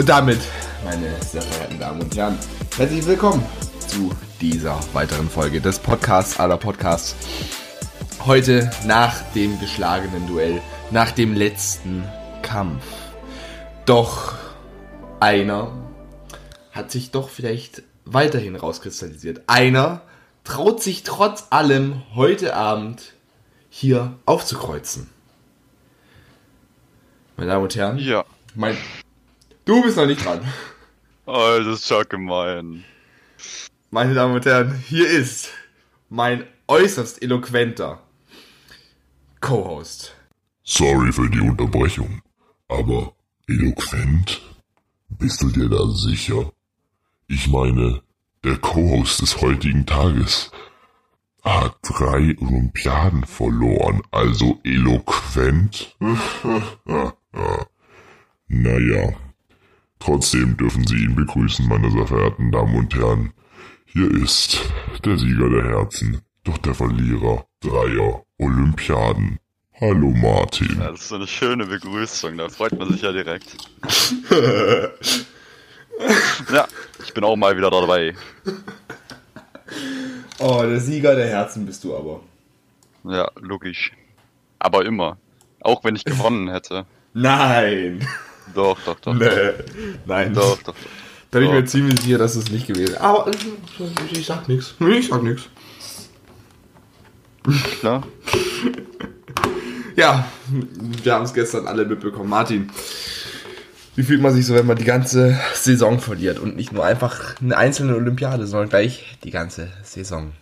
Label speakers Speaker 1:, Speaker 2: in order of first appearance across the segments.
Speaker 1: Und damit, meine sehr verehrten Damen und Herren, herzlich willkommen zu dieser weiteren Folge des Podcasts aller Podcasts. Heute nach dem geschlagenen Duell, nach dem letzten Kampf. Doch einer hat sich doch vielleicht weiterhin rauskristallisiert. Einer traut sich trotz allem heute Abend hier aufzukreuzen. Meine Damen und Herren,
Speaker 2: Ja.
Speaker 1: mein, du bist noch nicht dran.
Speaker 2: Oh, das ist ja gemein.
Speaker 1: Meine Damen und Herren, hier ist mein äußerst eloquenter Co-Host.
Speaker 3: Sorry für die Unterbrechung, aber eloquent? Bist du dir da sicher? Ich meine, der Co-Host des heutigen Tages hat drei Olympiaden verloren, also eloquent? naja, trotzdem dürfen Sie ihn begrüßen, meine sehr verehrten Damen und Herren. Hier ist der Sieger der Herzen, doch der Verlierer dreier Olympiaden. Hallo Martin.
Speaker 2: Ja, das ist so eine schöne Begrüßung, da freut man sich ja direkt. ja, ich bin auch mal wieder dabei.
Speaker 1: Oh, der Sieger der Herzen bist du aber.
Speaker 2: Ja, logisch. Aber immer. Auch wenn ich gewonnen hätte.
Speaker 1: Nein.
Speaker 2: Doch, doch, doch.
Speaker 1: Nee. Nein.
Speaker 2: Doch, doch, doch.
Speaker 1: Da bin ich mir ziemlich sicher, dass es nicht gewesen ist. Aber ich sag nichts. Ich sag nichts.
Speaker 2: Klar.
Speaker 1: Ja, wir haben es gestern alle mitbekommen. Martin, wie fühlt man sich so, wenn man die ganze Saison verliert und nicht nur einfach eine einzelne Olympiade, sondern gleich die ganze Saison?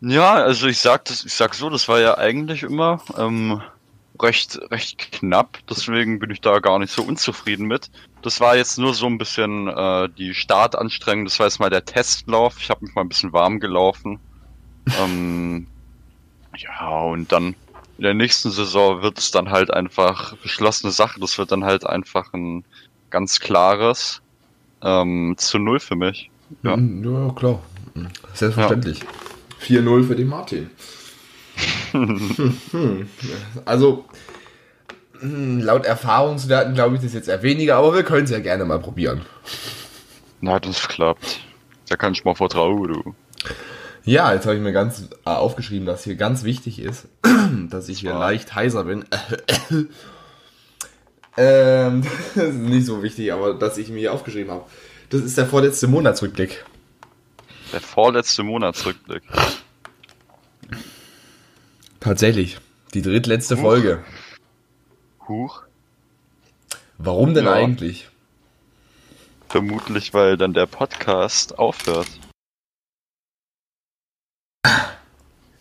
Speaker 2: Ja, also ich sag das, ich sag so, das war ja eigentlich immer ähm, recht, recht knapp, deswegen bin ich da gar nicht so unzufrieden mit. Das war jetzt nur so ein bisschen äh, die Startanstrengung, das war jetzt mal der Testlauf. Ich habe mich mal ein bisschen warm gelaufen. ähm, ja, und dann in der nächsten Saison wird es dann halt einfach beschlossene Sache. Das wird dann halt einfach ein ganz klares ähm, zu Null für mich. Ja.
Speaker 1: Ja, ja klar. Selbstverständlich. 4-0 für den Martin. also, hm, laut Erfahrungswerten glaube ich das jetzt eher weniger, aber wir können es ja gerne mal probieren.
Speaker 2: Na, das klappt. Da kann ich mal vertrauen, du.
Speaker 1: Ja, jetzt habe ich mir ganz äh, aufgeschrieben, dass hier ganz wichtig ist, dass ich hier
Speaker 2: Ja.
Speaker 1: leicht heiser bin. ähm, das ist nicht so wichtig, aber dass ich mir hier aufgeschrieben habe. Das ist der vorletzte Monatsrückblick.
Speaker 2: Der vorletzte Monatsrückblick.
Speaker 1: Tatsächlich. Die drittletzte
Speaker 2: Huch.
Speaker 1: Folge.
Speaker 2: Huch.
Speaker 1: Warum denn
Speaker 2: Ja.
Speaker 1: eigentlich?
Speaker 2: Vermutlich, weil dann der Podcast aufhört.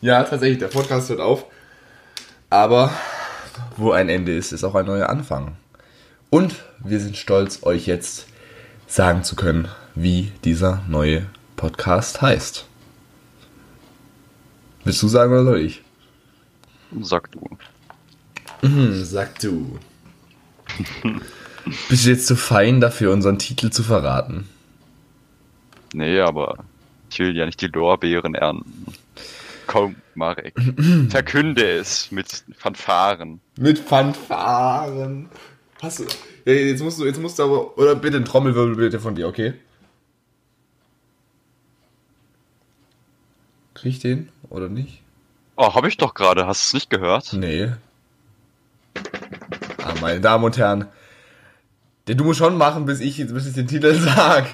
Speaker 1: Ja, tatsächlich, der Podcast hört auf. Aber wo ein Ende ist, ist auch ein neuer Anfang. Und wir sind stolz, euch jetzt sagen zu können, wie dieser neue Podcast heißt. Willst du sagen oder soll ich?
Speaker 2: Sag du.
Speaker 1: Hm, sag du. Bist du jetzt zu fein dafür, unseren Titel zu verraten?
Speaker 2: Nee, aber ich will ja nicht die Lorbeeren ernten. Komm, Marek. Verkünde es mit Fanfaren.
Speaker 1: Mit Fanfaren. Hast du. Jetzt musst du, jetzt musst du aber. Oder bitte ein Trommelwirbel bitte von dir, okay? Krieg ich den? Oder nicht?
Speaker 2: Oh, hab ich doch gerade. Hast du es nicht gehört?
Speaker 1: Nee. Ah, meine Damen und Herren. Den du musst schon machen, bis ich, bis ich den Titel sag.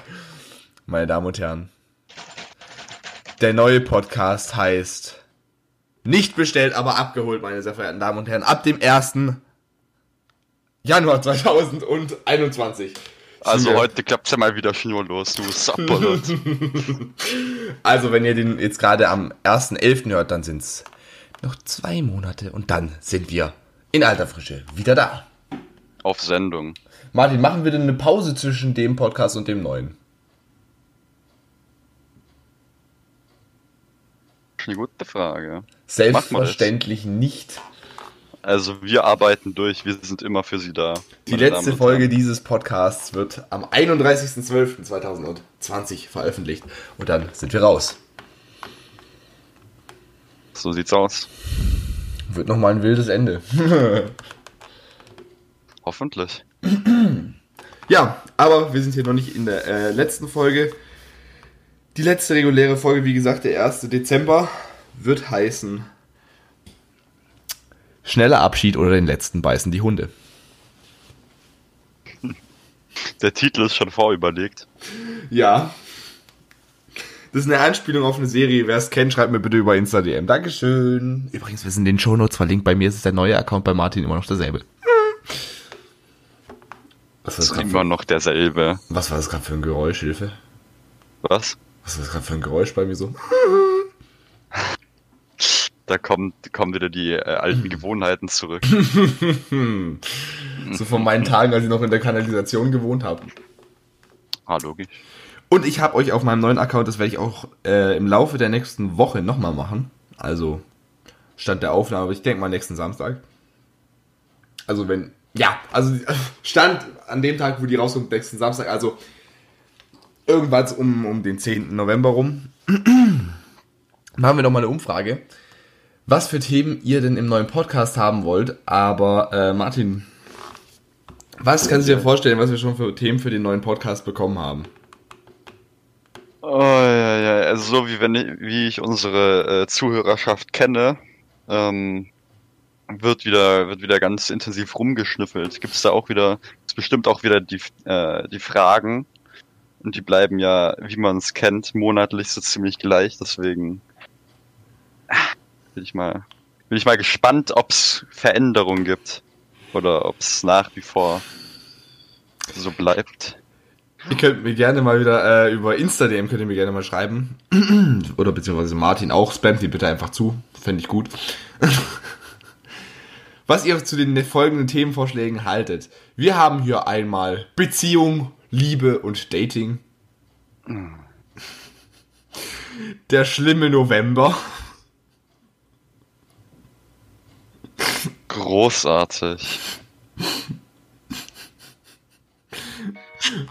Speaker 1: Meine Damen und Herren. Der neue Podcast heißt Nicht bestellt, aber abgeholt, meine sehr verehrten Damen und Herren. Ab dem 1. Januar 2021.
Speaker 2: Also
Speaker 1: Schule.
Speaker 2: heute klappt's ja mal wieder schnurlos, du Sapperlot.
Speaker 1: Also, wenn ihr den jetzt gerade am 1.11. hört, dann sind's noch zwei Monate und dann sind wir in alter Frische wieder da.
Speaker 2: Auf Sendung.
Speaker 1: Martin, machen wir denn eine Pause zwischen dem Podcast und dem neuen?
Speaker 2: Eine gute Frage.
Speaker 1: Selbstverständlich nicht.
Speaker 2: Also wir arbeiten durch, wir sind immer für Sie da.
Speaker 1: Die letzte Folge dieses Podcasts wird am 31.12.2020 veröffentlicht und dann sind wir raus.
Speaker 2: So sieht's aus.
Speaker 1: Wird nochmal ein wildes Ende.
Speaker 2: Hoffentlich.
Speaker 1: Ja, aber wir sind hier noch nicht in der äh, letzten Folge. Die letzte reguläre Folge, wie gesagt, der 1. Dezember, wird heißen Schneller Abschied oder den letzten beißen die Hunde.
Speaker 2: Der Titel ist schon vorüberlegt.
Speaker 1: Ja. Das ist eine Anspielung auf eine Serie. Wer es kennt, schreibt mir bitte über Insta-DM. Dankeschön. Übrigens, wir sind in den Shownotes verlinkt. Bei mir ist es der neue Account, bei Martin immer noch derselbe. Was war das
Speaker 2: ist
Speaker 1: gerade
Speaker 2: immer
Speaker 1: für,
Speaker 2: noch derselbe.
Speaker 1: was war das gerade für ein Geräusch, Hilfe?
Speaker 2: Was?
Speaker 1: Was war das gerade für ein Geräusch bei mir so?
Speaker 2: Da kommt, kommen wieder die äh, alten Gewohnheiten zurück.
Speaker 1: So von meinen Tagen, als ich noch in der Kanalisation gewohnt habe.
Speaker 2: Ah, logisch.
Speaker 1: Und ich habe euch auf meinem neuen Account, das werde ich auch äh, im Laufe der nächsten Woche nochmal machen. Also Stand der Aufnahme, ich denke mal nächsten Samstag. Also wenn, ja, also Stand an dem Tag, wo die rauskommt, nächsten Samstag, also irgendwas um, um den 10. November rum. machen wir nochmal eine Umfrage, was für Themen ihr denn im neuen Podcast haben wollt. Aber äh, Martin, was kannst du dir vorstellen, was wir schon für Themen für den neuen Podcast bekommen haben?
Speaker 2: Oh, ja, ja, also so wie wenn ich, wie ich unsere äh, Zuhörerschaft kenne, ähm, wird wieder, wird wieder ganz intensiv rumgeschnüffelt. Gibt es da auch wieder, ist bestimmt auch wieder die, äh, die Fragen. Und die bleiben ja, wie man es kennt, monatlich so ziemlich gleich. Deswegen bin ich mal, bin ich mal gespannt, ob es Veränderungen gibt. Oder ob es nach wie vor so bleibt.
Speaker 1: Ihr könnt mir gerne mal wieder äh, über Insta-DM könnt ihr mir gerne mal schreiben. Oder beziehungsweise Martin auch. Spamt die bitte einfach zu. Fände ich gut. Was ihr zu den folgenden Themenvorschlägen haltet. Wir haben hier einmal Beziehung, Liebe und Dating. Der schlimme November.
Speaker 2: Großartig.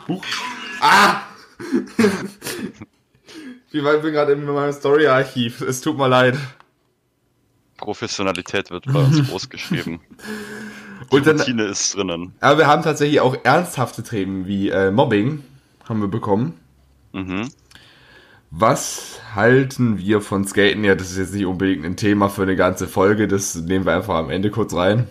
Speaker 1: Huch. Ah! Wie weit bin gerade in meinem Story-Archiv? Es tut mir leid.
Speaker 2: Professionalität wird bei uns groß geschrieben. Die
Speaker 1: Und dann,
Speaker 2: Routine ist drinnen.
Speaker 1: aber wir haben tatsächlich auch ernsthafte Themen wie äh, Mobbing haben wir bekommen.
Speaker 2: Mhm.
Speaker 1: Was halten wir von Skaten? Ja, das ist jetzt nicht unbedingt ein Thema für eine ganze Folge, das nehmen wir einfach am Ende kurz rein.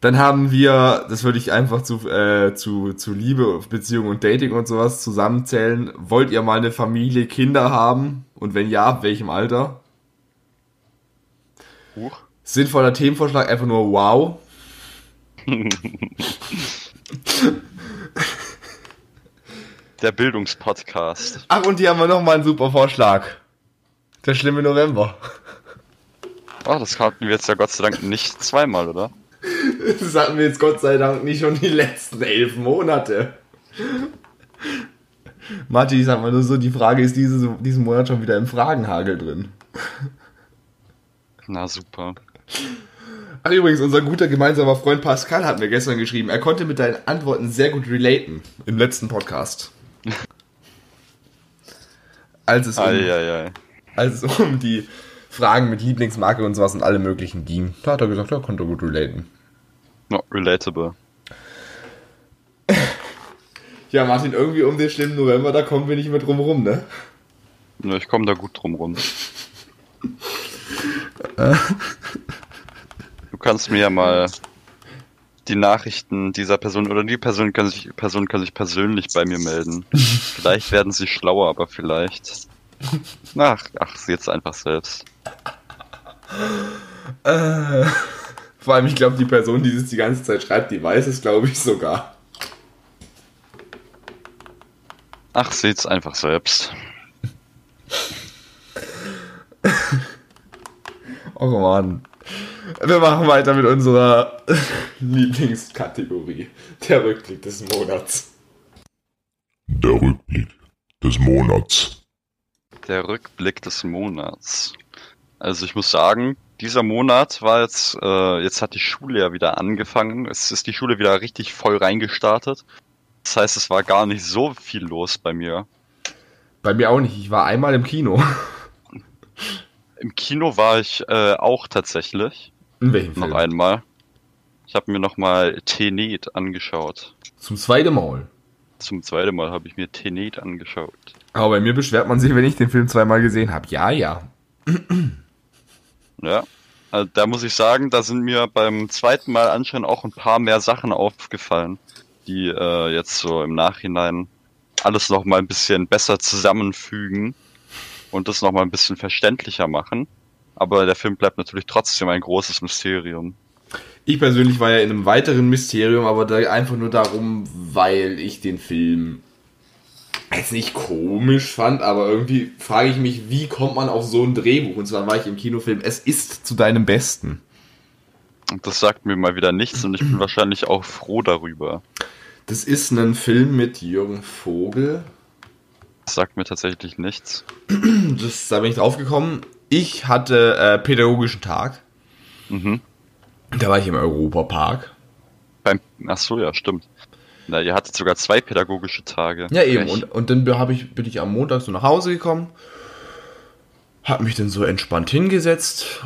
Speaker 1: Dann haben wir, das würde ich einfach zu, äh, zu, zu Liebe, Beziehung und Dating und sowas zusammenzählen. Wollt ihr mal eine Familie, Kinder haben? Und wenn ja, ab welchem Alter?
Speaker 2: Huch.
Speaker 1: Sinnvoller Themenvorschlag, einfach nur wow.
Speaker 2: Der Bildungspodcast.
Speaker 1: Ach, und hier haben wir nochmal einen super Vorschlag. Der schlimme November.
Speaker 2: Oh, das hatten wir jetzt ja Gott sei Dank nicht zweimal, oder?
Speaker 1: Das hatten wir jetzt Gott sei Dank nicht schon die letzten elf Monate. Matti, ich sag mal nur so, die Frage ist diese, diesen Monat schon wieder im Fragenhagel drin.
Speaker 2: Na super.
Speaker 1: Ach übrigens, unser guter gemeinsamer Freund Pascal hat mir gestern geschrieben, er konnte mit deinen Antworten sehr gut relaten im letzten Podcast. Als es um, als es um die Fragen mit Lieblingsmarke und sowas und alle möglichen ging. Da hat er gesagt, er konnte gut relaten.
Speaker 2: No, relatable.
Speaker 1: Ja, Martin, irgendwie um den schlimmen November, da kommen wir nicht mehr drum rum, ne?
Speaker 2: Nö, ich komme da gut drum rum. Du kannst mir ja mal die Nachrichten dieser Person oder die Person kann sich, Person kann sich persönlich bei mir melden. vielleicht werden sie schlauer, aber vielleicht. Ach, ach, jetzt einfach selbst.
Speaker 1: Äh, vor allem, ich glaube, die Person, die es die ganze Zeit schreibt, die weiß es, glaube ich, sogar.
Speaker 2: Ach, seht's einfach selbst.
Speaker 1: Oh Mann. Wir machen weiter mit unserer Lieblingskategorie. Der Rückblick des Monats.
Speaker 3: Der Rückblick des Monats.
Speaker 2: Der Rückblick des Monats. Also ich muss sagen, dieser Monat war jetzt, äh, jetzt hat die Schule ja wieder angefangen. Es ist die Schule wieder richtig voll reingestartet. Das heißt, es war gar nicht so viel los bei mir.
Speaker 1: Bei mir auch nicht. Ich war einmal im Kino.
Speaker 2: Im Kino war ich äh, auch tatsächlich.
Speaker 1: In welchem
Speaker 2: Noch
Speaker 1: Film?
Speaker 2: einmal. Ich habe mir nochmal Tenet angeschaut.
Speaker 1: Zum zweiten Mal.
Speaker 2: Zum zweiten Mal habe ich mir Tenet angeschaut.
Speaker 1: Aber bei mir beschwert man sich, wenn ich den Film zweimal gesehen habe. Ja, ja.
Speaker 2: Ja, also da muss ich sagen, da sind mir beim zweiten Mal anschauen auch ein paar mehr Sachen aufgefallen, die äh, jetzt so im Nachhinein alles noch mal ein bisschen besser zusammenfügen und das noch mal ein bisschen verständlicher machen. Aber der Film bleibt natürlich trotzdem ein großes Mysterium.
Speaker 1: Ich persönlich war ja in einem weiteren Mysterium, aber einfach nur darum, weil ich den Film jetzt nicht komisch fand, aber irgendwie frage ich mich, wie kommt man auf so ein Drehbuch? Und zwar war ich im Kinofilm, es ist zu deinem Besten.
Speaker 2: Und das sagt mir mal wieder nichts und ich bin wahrscheinlich auch froh darüber.
Speaker 1: Das ist ein Film mit Jürgen Vogel.
Speaker 2: Das sagt mir tatsächlich nichts.
Speaker 1: Das, da bin ich drauf gekommen. Ich hatte äh, pädagogischen Tag.
Speaker 2: Mhm.
Speaker 1: Da war ich im Europapark.
Speaker 2: Beim, ach so, ja, stimmt. Na, ihr hattet sogar zwei pädagogische Tage.
Speaker 1: Ja, eben. Und, und dann hab ich, bin ich am Montag so nach Hause gekommen, hab mich dann so entspannt hingesetzt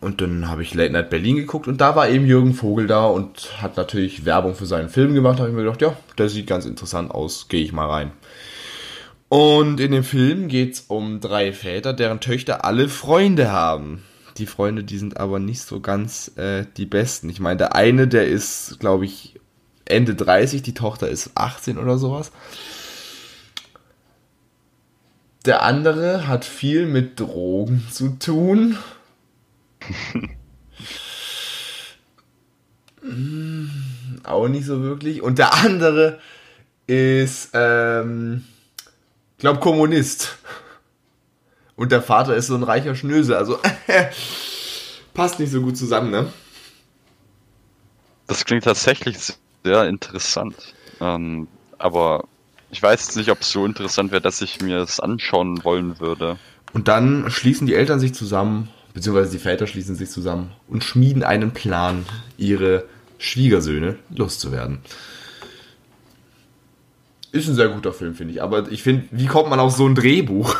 Speaker 1: und dann habe ich Late Night Berlin geguckt und da war eben Jürgen Vogel da und hat natürlich Werbung für seinen Film gemacht. Da habe ich mir gedacht, ja, der sieht ganz interessant aus, gehe ich mal rein. Und in dem Film geht's um drei Väter, deren Töchter alle Freunde haben. Die Freunde, die sind aber nicht so ganz äh, die besten. Ich meine, der eine, der ist, glaube ich, Ende 30, die Tochter ist 18 oder sowas. Der andere hat viel mit Drogen zu tun. Auch nicht so wirklich. Und der andere ist, ähm, glaub, Kommunist. Und der Vater ist so ein reicher Schnösel. Also passt nicht so gut zusammen, ne?
Speaker 2: Das klingt tatsächlich sehr interessant. Ähm, aber ich weiß nicht, ob es so interessant wäre, dass ich mir das anschauen wollen würde.
Speaker 1: Und dann schließen die Eltern sich zusammen, beziehungsweise die Väter schließen sich zusammen und schmieden einen Plan, ihre Schwiegersöhne loszuwerden. Ist ein sehr guter Film, finde ich. Aber ich finde, wie kommt man auf so ein Drehbuch?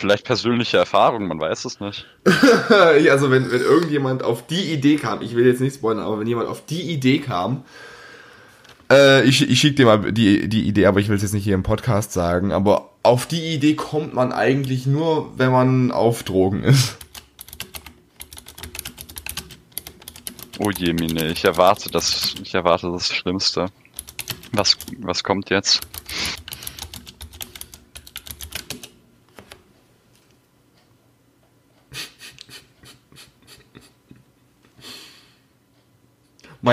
Speaker 2: Vielleicht persönliche Erfahrung, man weiß es nicht.
Speaker 1: also wenn, wenn irgendjemand auf die Idee kam, ich will jetzt nicht spoilern, aber wenn jemand auf die Idee kam, äh, ich, ich schicke dir mal die, die Idee, aber ich will es jetzt nicht hier im Podcast sagen, aber auf die Idee kommt man eigentlich nur, wenn man auf Drogen ist.
Speaker 2: Oh je, Mine, ich erwarte das, ich erwarte das Schlimmste. Was, was kommt jetzt?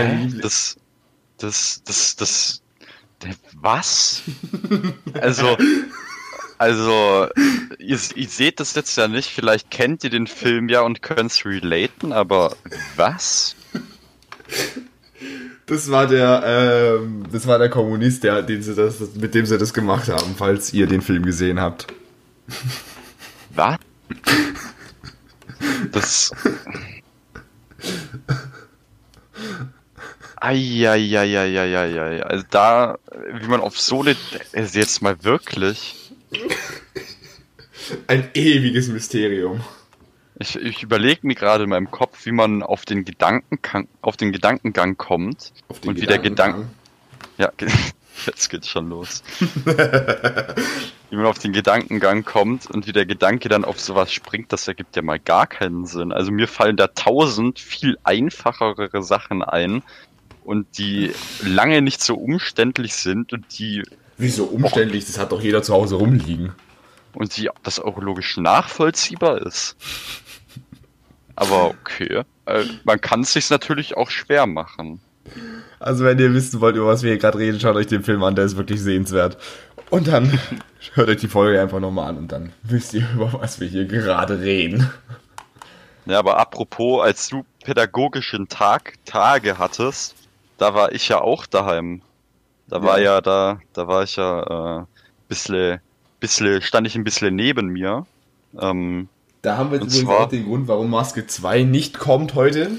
Speaker 1: Mein? Liebling.
Speaker 2: Das, das, das, das, was? Also, also, ihr, ihr seht das jetzt ja nicht, vielleicht kennt ihr den Film ja und könnt's relaten, aber was?
Speaker 1: Das war der, ähm, das war der Kommunist, der, den sie das, mit dem sie das gemacht haben, falls ihr den Film gesehen habt.
Speaker 2: Was? Das. Eieieiei. Also da, wie man auf so eine, also jetzt mal wirklich.
Speaker 1: Ein ewiges Mysterium.
Speaker 2: Ich, ich überlege mir gerade in meinem Kopf, wie man auf den Gedankengang, auf den Gedankengang kommt
Speaker 1: Auf den
Speaker 2: und wie der. Gedanken, ja, jetzt geht's schon los. wie man auf den Gedankengang kommt und wie der Gedanke dann auf sowas springt, das ergibt ja mal gar keinen Sinn. Also mir fallen da tausend viel einfachere Sachen ein und die lange nicht so umständlich sind und die
Speaker 1: Wieso umständlich? Das hat doch jeder zu Hause rumliegen.
Speaker 2: und die das auch logisch nachvollziehbar ist. Aber okay, äh, man kann es sich natürlich auch schwer machen.
Speaker 1: Also wenn ihr wissen wollt, über was wir hier gerade reden, schaut euch den Film an, der ist wirklich sehenswert. Und dann hört euch die Folge einfach nochmal an und dann wisst ihr, über was wir hier gerade reden.
Speaker 2: Ja, aber apropos, als du pädagogischen Tag, Tage hattest, da war ich ja auch daheim. Da war
Speaker 1: Ja.
Speaker 2: ja da, da war ich ja äh, bisschen, bisschen, stand ich ein bisschen neben mir. Ähm,
Speaker 1: Da haben wir übrigens
Speaker 2: zwar-
Speaker 1: auch den Grund, warum Maske 2 nicht kommt heute.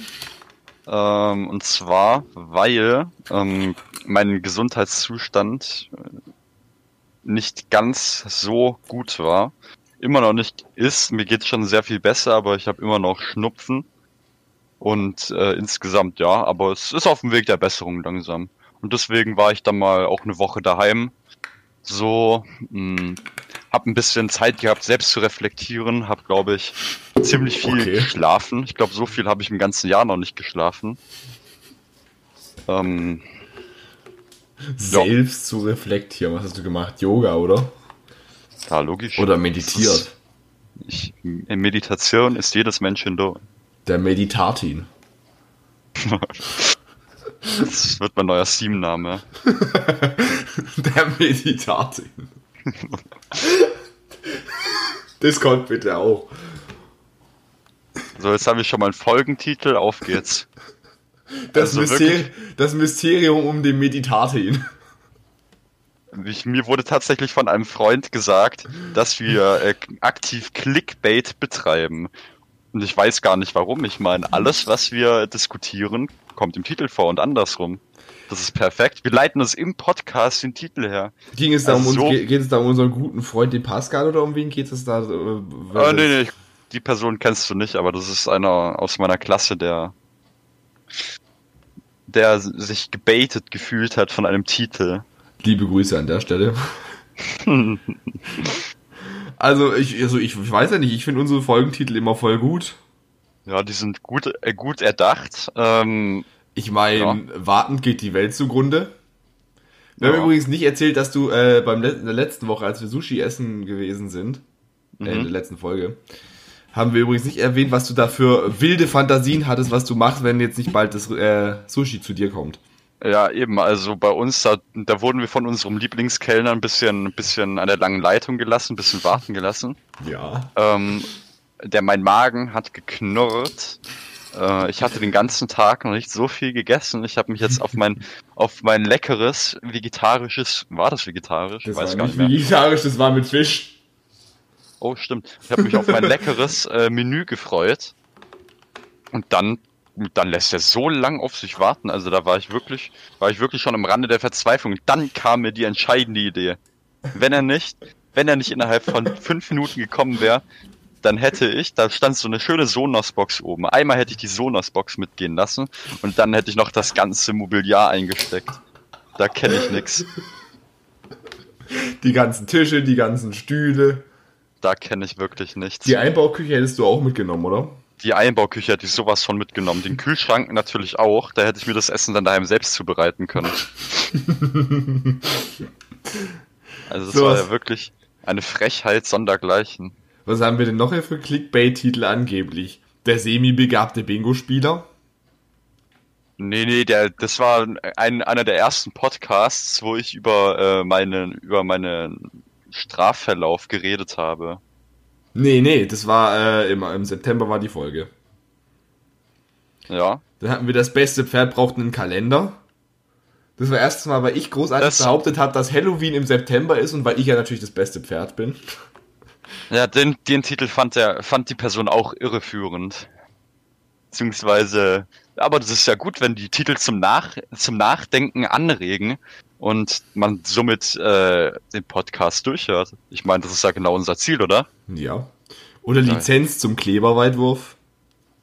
Speaker 2: Ähm, und zwar, weil ähm, mein Gesundheitszustand äh, nicht ganz so gut war. Immer noch nicht ist. Mir geht's schon sehr viel besser, aber ich habe immer noch Schnupfen. Und äh, insgesamt ja, aber es ist auf dem Weg der Besserung langsam. Und deswegen war ich dann mal auch eine Woche daheim. So, mh, hab ein bisschen Zeit gehabt, selbst zu reflektieren. Hab, glaube ich, ziemlich viel
Speaker 1: Okay.
Speaker 2: geschlafen. Ich glaube, so viel habe ich im ganzen Jahr noch nicht geschlafen. Ähm,
Speaker 1: Selbst zu reflektieren. Was hast du gemacht? Yoga, oder?
Speaker 2: ja, logisch.
Speaker 1: Oder meditiert?
Speaker 2: Ich, in Meditation ist jedes Menschen da.
Speaker 1: Der Meditatin.
Speaker 2: Das wird mein neuer Steam-Name.
Speaker 1: Der Meditatin. Das kommt bitte auch.
Speaker 2: So, jetzt habe ich schon mal einen Folgentitel. Auf geht's.
Speaker 1: Das,
Speaker 2: Also
Speaker 1: Mysteri das Mysterium um den Meditatin.
Speaker 2: Ich, mir wurde tatsächlich von einem Freund gesagt, dass wir äh, aktiv Clickbait betreiben. Und ich weiß gar nicht warum. Ich meine, alles, was wir diskutieren, kommt im Titel vor und andersrum. Das ist perfekt. Wir leiten uns im Podcast den Titel her.
Speaker 1: Ging es da um,
Speaker 2: Also
Speaker 1: uns,
Speaker 2: so-
Speaker 1: ge- geht es da um unseren guten Freund, den Pascal, oder um wen geht es da? Äh,
Speaker 2: Ah, nee, nee, ich- die Person kennst du nicht, aber das ist einer aus meiner Klasse, der, der sich gebaitet gefühlt hat von einem Titel.
Speaker 1: Liebe Grüße an der Stelle. Also ich, also ich, ich weiß ja nicht, ich finde unsere Folgentitel immer voll gut.
Speaker 2: Ja, die sind gut, äh, gut erdacht. Ähm,
Speaker 1: Ich meine,
Speaker 2: Ja.
Speaker 1: wartend geht die Welt zugrunde. Wir haben
Speaker 2: Ja.
Speaker 1: übrigens nicht erzählt, dass du äh, beim Let in der letzten Woche, als wir Sushi essen gewesen sind, äh, in
Speaker 2: Mhm.
Speaker 1: der letzten Folge, haben wir übrigens nicht erwähnt, was du da für wilde Fantasien hattest, was du machst, wenn jetzt nicht bald das äh, Sushi zu dir kommt.
Speaker 2: Ja, eben, also bei uns, da, da wurden wir von unserem Lieblingskellner ein bisschen, ein bisschen an der langen Leitung gelassen, ein bisschen warten gelassen.
Speaker 1: Ja.
Speaker 2: Ähm, der, mein Magen hat geknurrt. Äh, ich hatte den ganzen Tag noch nicht so viel gegessen. Ich habe mich jetzt auf mein, auf mein leckeres, vegetarisches, war das vegetarisch?
Speaker 1: Das
Speaker 2: Weiß
Speaker 1: war
Speaker 2: gar
Speaker 1: nicht
Speaker 2: nicht mehr.
Speaker 1: vegetarisch, das war mit Fisch.
Speaker 2: Oh, stimmt. Ich habe mich auf mein leckeres äh, Menü gefreut. Und dann, dann lässt er so lang auf sich warten. Also da war ich wirklich, war ich wirklich schon am Rande der Verzweiflung. Dann kam mir die entscheidende Idee. Wenn er nicht, wenn er nicht innerhalb von fünf Minuten gekommen wäre, dann hätte ich, da stand so eine schöne Sonos-Box oben. Einmal hätte ich die Sonos-Box mitgehen lassen und dann hätte ich noch das ganze Mobiliar eingesteckt. Da kenne ich nix.
Speaker 1: Die ganzen Tische, die ganzen Stühle.
Speaker 2: Da kenne ich wirklich nichts.
Speaker 1: Die Einbauküche hättest du auch mitgenommen, oder?
Speaker 2: Die Einbauküche hätte ich sowas von mitgenommen. Den Kühlschrank natürlich auch. Da hätte ich mir das Essen dann daheim selbst zubereiten können. Also das
Speaker 1: So
Speaker 2: war ja wirklich eine Frechheit sondergleichen.
Speaker 1: Was haben wir denn noch hier für Clickbait-Titel angeblich? Der semi-begabte Bingo-Spieler?
Speaker 2: Nee, nee, der, das war ein, einer der ersten Podcasts, wo ich über, äh, meinen, über meinen Strafverlauf geredet habe.
Speaker 1: Nee, nee, das war äh, im, im September war die Folge.
Speaker 2: Ja.
Speaker 1: Dann hatten wir das beste Pferd braucht einen Kalender. Das war erstes Mal, weil ich großartig
Speaker 2: Das-
Speaker 1: behauptet habe, dass Halloween im September ist und weil ich ja natürlich das beste Pferd bin.
Speaker 2: Ja, den, den Titel fand der, fand die Person auch irreführend. Beziehungsweise, aber das ist ja gut, wenn die Titel zum Nach, zum Nachdenken anregen und man somit äh, den Podcast durchhört. Ich meine, das ist ja genau unser Ziel, oder?
Speaker 1: Ja. Oder Lizenz zum Kleberweitwurf.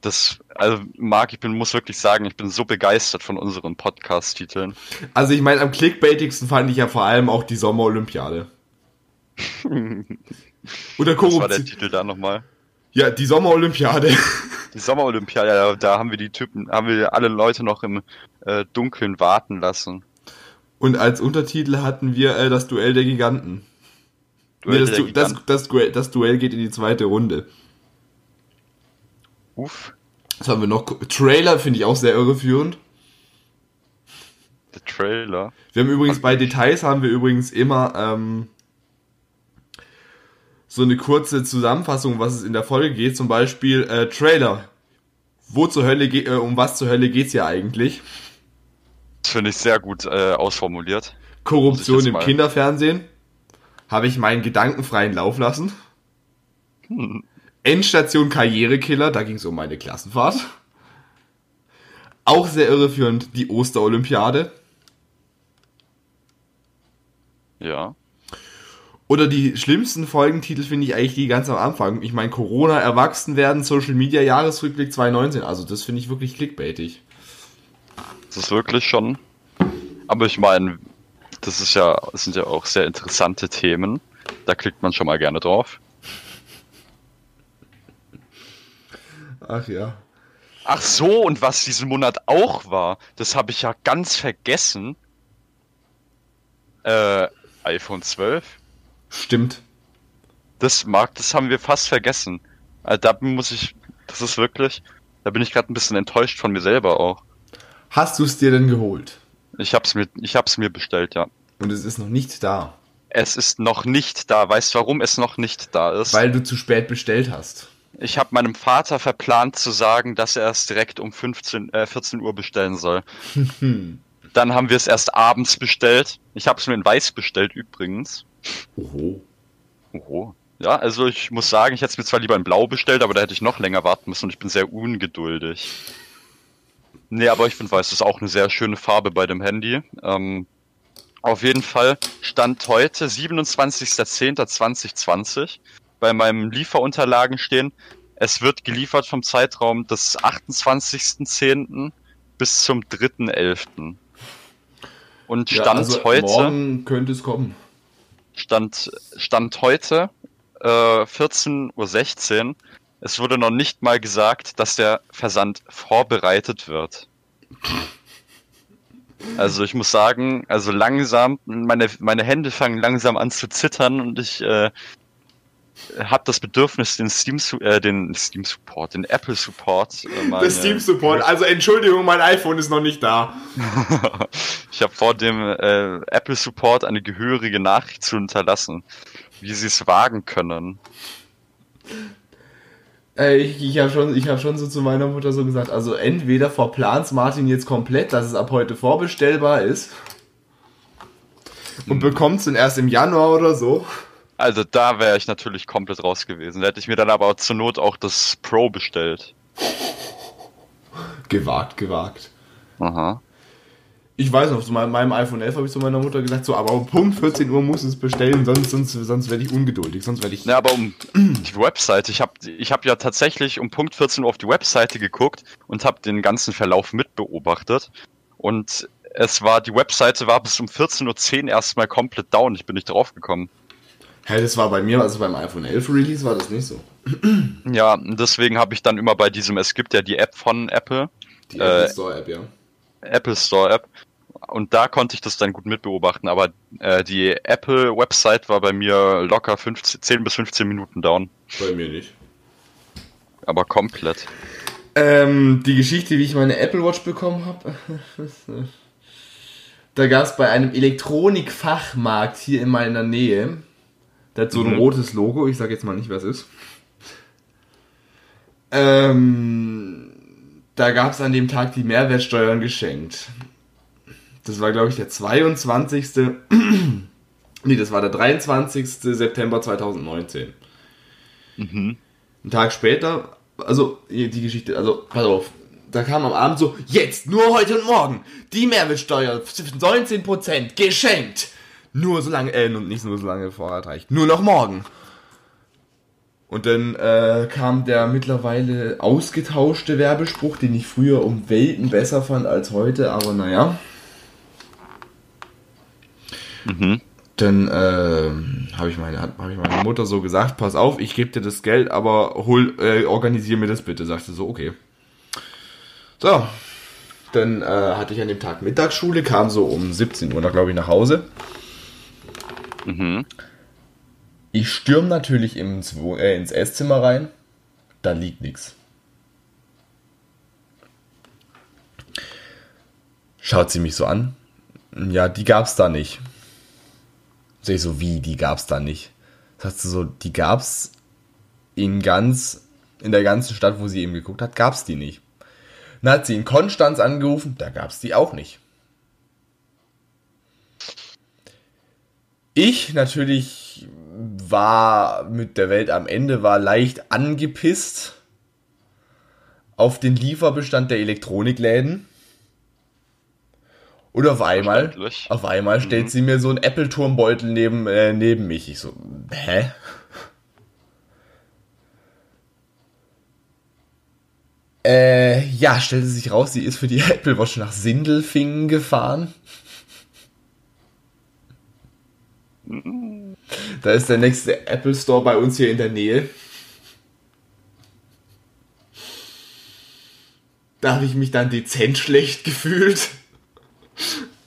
Speaker 2: Das, also Marc, ich bin, muss wirklich sagen, ich bin so begeistert von unseren Podcast-Titeln.
Speaker 1: Also ich meine, am clickbaitigsten fand ich ja vor allem auch die Sommerolympiade. Oder
Speaker 2: Was war der
Speaker 1: Korruption.
Speaker 2: Titel da nochmal?
Speaker 1: Ja, die Sommerolympiade.
Speaker 2: Die Sommerolympiade, ja, da haben wir die Typen, haben wir alle Leute noch im äh, Dunkeln warten lassen.
Speaker 1: Und als Untertitel hatten wir äh, das Duell der Giganten.
Speaker 2: Duell
Speaker 1: nee, das,
Speaker 2: der
Speaker 1: Du- das,
Speaker 2: Giganten.
Speaker 1: das, Duell, das Duell geht in die zweite Runde.
Speaker 2: Uff,
Speaker 1: Was haben wir noch? Trailer finde ich auch sehr irreführend.
Speaker 2: der Trailer.
Speaker 1: Wir haben übrigens bei Details haben wir übrigens immer ähm, so eine kurze Zusammenfassung, was es in der Folge geht. Zum Beispiel äh, Trailer. Wo zur Hölle geht, äh, um was zur Hölle geht's hier eigentlich?
Speaker 2: Das finde ich sehr gut äh, ausformuliert.
Speaker 1: Korruption im Kinderfernsehen. Habe ich meinen gedankenfreien Lauf lassen. Endstation Karrierekiller, da ging es um meine Klassenfahrt. Auch sehr irreführend die Osterolympiade.
Speaker 2: Ja.
Speaker 1: Oder die schlimmsten Folgentitel finde ich eigentlich die ganz am Anfang. Ich meine, Corona, Erwachsen werden, Social Media, Jahresrückblick 2019. Also das finde ich wirklich clickbaitig.
Speaker 2: Das ist wirklich schon. Aber ich meine, das ist ja, das sind ja auch sehr interessante Themen. Da klickt man schon mal gerne drauf.
Speaker 1: Ach ja.
Speaker 2: Ach so, und was diesen Monat auch war, das habe ich ja ganz vergessen. Äh, iPhone 12.
Speaker 1: Stimmt.
Speaker 2: Das mag, das haben wir fast vergessen. Also da muss ich, das ist wirklich, da bin ich gerade ein bisschen enttäuscht von mir selber auch.
Speaker 1: Hast du es dir denn geholt?
Speaker 2: Ich hab's mir, ich hab's mir bestellt, ja.
Speaker 1: Und es ist noch nicht da.
Speaker 2: Es ist noch nicht da. Weißt du, warum es noch nicht da ist?
Speaker 1: Weil du zu spät bestellt hast.
Speaker 2: Ich habe meinem Vater verplant zu sagen, dass er es direkt um 15, äh, 14 Uhr bestellen soll. Dann haben wir es erst abends bestellt. Ich habe es mir in Weiß bestellt übrigens.
Speaker 1: Oho.
Speaker 2: Oho. Ja, also ich muss sagen, ich hätte es mir zwar lieber in Blau bestellt, aber da hätte ich noch länger warten müssen und ich bin sehr ungeduldig. Nee, aber ich finde Weiß ist auch eine sehr schöne Farbe bei dem Handy. Ähm, auf jeden Fall stand heute 27.10.2020 bei meinem Lieferunterlagen stehen, es wird geliefert vom Zeitraum des 28.10. bis zum 3.11. Und
Speaker 1: Ja,
Speaker 2: Stand
Speaker 1: also
Speaker 2: heute,
Speaker 1: Morgen könnte es kommen.
Speaker 2: Stand, Stand heute, äh, 14.16 Uhr, es wurde noch nicht mal gesagt, dass der Versand vorbereitet wird. Also ich muss sagen, also langsam, meine, meine Hände fangen langsam an zu zittern und ich äh, habe das Bedürfnis, den Steam, äh, den Steam Support, den Apple Support, äh, meine-
Speaker 1: Der Steam Support. Also Entschuldigung, mein iPhone ist noch nicht da.
Speaker 2: ich habe vor dem äh, Apple Support eine gehörige Nachricht zu hinterlassen, wie sie es wagen können.
Speaker 1: Äh, ich ich habe schon, ich hab schon so zu meiner Mutter so gesagt, also entweder verplant Martin jetzt komplett, dass es ab heute vorbestellbar ist und bekommt es dann erst im Januar oder so.
Speaker 2: Also da wäre ich natürlich komplett raus gewesen. Da hätte ich mir dann aber zur Not auch das Pro bestellt.
Speaker 1: Gewagt, gewagt.
Speaker 2: Aha.
Speaker 1: Ich weiß noch, zu meinem, iPhone 11 habe ich zu meiner Mutter gesagt, so, aber um Punkt 14 Uhr muss es bestellen, sonst, sonst, sonst werde ich ungeduldig, sonst werde ich...
Speaker 2: Ja, aber um die Webseite, ich habe ich hab ja tatsächlich um Punkt 14 Uhr auf die Webseite geguckt und habe den ganzen Verlauf mitbeobachtet. Und es war, die Webseite war bis um 14.10 Uhr erstmal komplett down. Ich bin nicht draufgekommen.
Speaker 1: Hä, das war bei mir, also beim iPhone 11 Release war das nicht so.
Speaker 2: Ja, und deswegen habe ich dann immer bei diesem, es gibt ja die App von Apple,
Speaker 1: Die
Speaker 2: Äh,
Speaker 1: Apple Store App, ja.
Speaker 2: Apple Store App. Und da konnte ich das dann gut mitbeobachten, aber äh, die Apple Website war bei mir locker 15, 10 bis 15 Minuten down.
Speaker 1: Bei mir nicht.
Speaker 2: Aber komplett.
Speaker 1: Ähm, die Geschichte, wie ich meine Apple Watch bekommen habe. da gab es bei einem Elektronikfachmarkt hier in meiner Nähe. Der hat so ein
Speaker 2: Mhm.
Speaker 1: rotes Logo. Ich sage jetzt mal nicht, was es ist. Ähm, da gab es an dem Tag die Mehrwertsteuern geschenkt. Das war, glaube ich, der 22. nee, das war der 23. September 2019.
Speaker 2: Mhm.
Speaker 1: Einen Tag später, also die Geschichte, also pass auf, da kam am Abend so, jetzt, nur heute und morgen, die Mehrwertsteuer, 19% geschenkt. Nur so lange, äh, und nicht nur so lange Vorrat reicht, nur noch morgen. Und dann äh, kam der mittlerweile ausgetauschte Werbespruch, den ich früher um Welten besser fand als heute, aber naja.
Speaker 2: Mhm.
Speaker 1: Dann ähm, habe ich, meine, hab ich meiner Mutter so gesagt, pass auf, ich gebe dir das Geld, aber hol, äh, organisier mir das bitte. Sagte so, okay. So, dann äh, hatte ich an dem Tag Mittagsschule, kam so um 17 Uhr, glaube ich, nach Hause.
Speaker 2: Mhm.
Speaker 1: Ich stürm natürlich ins, äh, ins Esszimmer rein, da liegt nichts. Schaut sie mich so an. Ja, die gab's da nicht. Sag so, wie, die gab's da nicht? Sagt sie so, die gab's in ganz, in der ganzen Stadt, wo sie eben geguckt hat, gab's die nicht. Dann hat sie in Konstanz angerufen, da gab's die auch nicht. Ich natürlich war mit der Welt am Ende, war leicht angepisst auf den Lieferbestand der Elektronikläden Und auf einmal, auf einmal stellt sie mir so einen Apple-Turmbeutel neben, äh, neben mich. Ich so, hä? Äh, ja, stellte sich raus, sie ist für die Apple Watch nach Sindelfingen gefahren. Da ist der nächste Apple Store bei uns hier in der Nähe. Da habe ich mich dann dezent schlecht gefühlt.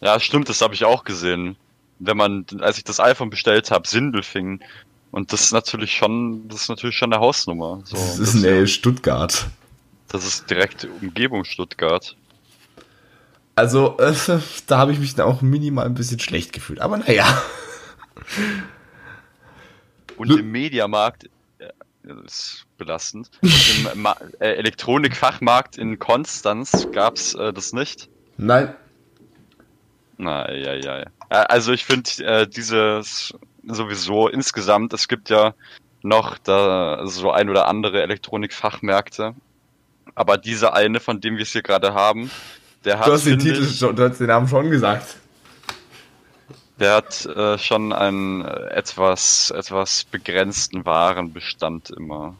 Speaker 2: Ja, stimmt, das habe ich auch gesehen. Wenn man, als ich das iPhone bestellt habe, Sindelfingen. Und das ist natürlich schon, das ist natürlich schon eine Hausnummer. So,
Speaker 1: Das ist in Stuttgart.
Speaker 2: das ist direkt Umgebung Stuttgart.
Speaker 1: Also, äh, da habe ich mich dann auch minimal ein bisschen schlecht gefühlt. Aber naja.
Speaker 2: Und im Mediamarkt, äh, das ist belastend, im Ma äh, Elektronikfachmarkt in Konstanz gab's äh, das nicht.
Speaker 1: Nein.
Speaker 2: Na, ja, ja. Äh, Also ich finde äh, dieses sowieso insgesamt, es gibt ja noch da so ein oder andere Elektronikfachmärkte. Aber dieser eine, von dem wir es hier gerade haben, der hat,
Speaker 1: Du hast den Titel
Speaker 2: ich,
Speaker 1: schon, du hast den Namen schon gesagt.
Speaker 2: der hat äh, schon einen äh, etwas, etwas begrenzten Warenbestand immer.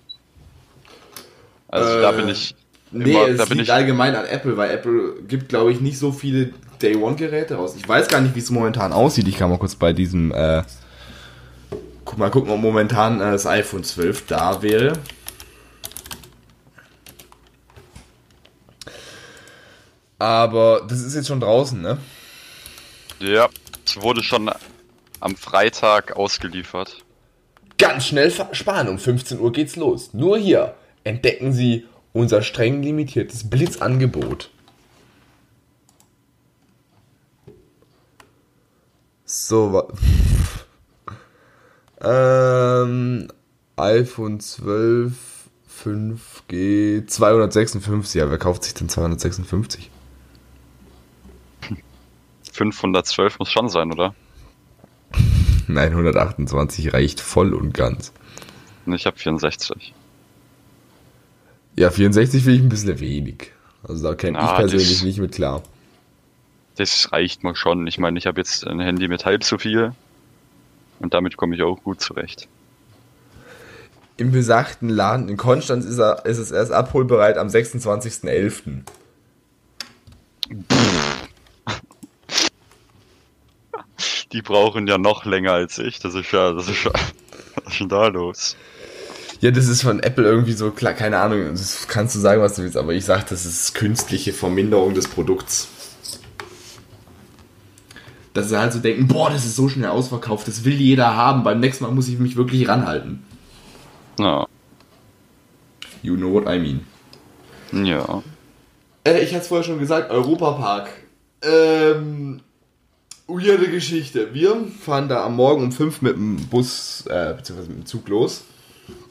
Speaker 2: Also da
Speaker 1: Äh,
Speaker 2: bin ich
Speaker 1: Nee,
Speaker 2: immer,
Speaker 1: es liegt allgemein an Apple, weil Apple gibt, glaube ich, nicht so viele Day-One-Geräte raus. Ich weiß gar nicht, wie es momentan aussieht. Ich kann mal kurz bei diesem, äh, guck mal gucken, ob momentan äh, das iPhone 12 da wäre. Aber das ist jetzt schon draußen, ne?
Speaker 2: ja, es wurde schon am Freitag ausgeliefert.
Speaker 1: Ganz schnell sparen, um 15 Uhr geht's los. Nur hier entdecken Sie unser streng limitiertes Blitzangebot. So, ähm, iPhone 12 5G 256. Ja, wer kauft sich denn 256?
Speaker 2: 512 muss schon sein, oder?
Speaker 1: Nein, 128 reicht voll und ganz.
Speaker 2: Ich habe 64.
Speaker 1: Ja, 64 finde ich ein bisschen wenig. Also da käme ich
Speaker 2: Ah,
Speaker 1: persönlich
Speaker 2: das-
Speaker 1: nicht mit klar.
Speaker 2: Das reicht mir schon. Ich meine, ich habe jetzt ein Handy mit halb so viel. Und damit komme ich auch gut zurecht.
Speaker 1: Im besagten Laden in Konstanz ist, er, ist es erst abholbereit am 26.11.
Speaker 2: Die brauchen ja noch länger als ich. Das ist ja, das ist ja, was ist denn da los?
Speaker 1: Ja, das ist von Apple irgendwie so klar, keine Ahnung, das kannst du sagen, was du willst, aber ich sag, das ist künstliche Verminderung des Produkts. Dass sie halt so denken, boah, das ist so schnell ausverkauft, das will jeder haben, beim nächsten Mal muss ich mich wirklich ranhalten.
Speaker 2: Ja.
Speaker 1: You know what I mean.
Speaker 2: Ja.
Speaker 1: Äh, ich hatte es vorher schon gesagt, Europapark. Ähm, weirde Geschichte. Wir fahren da am Morgen um 5 mit dem Bus, äh, beziehungsweise mit dem Zug los.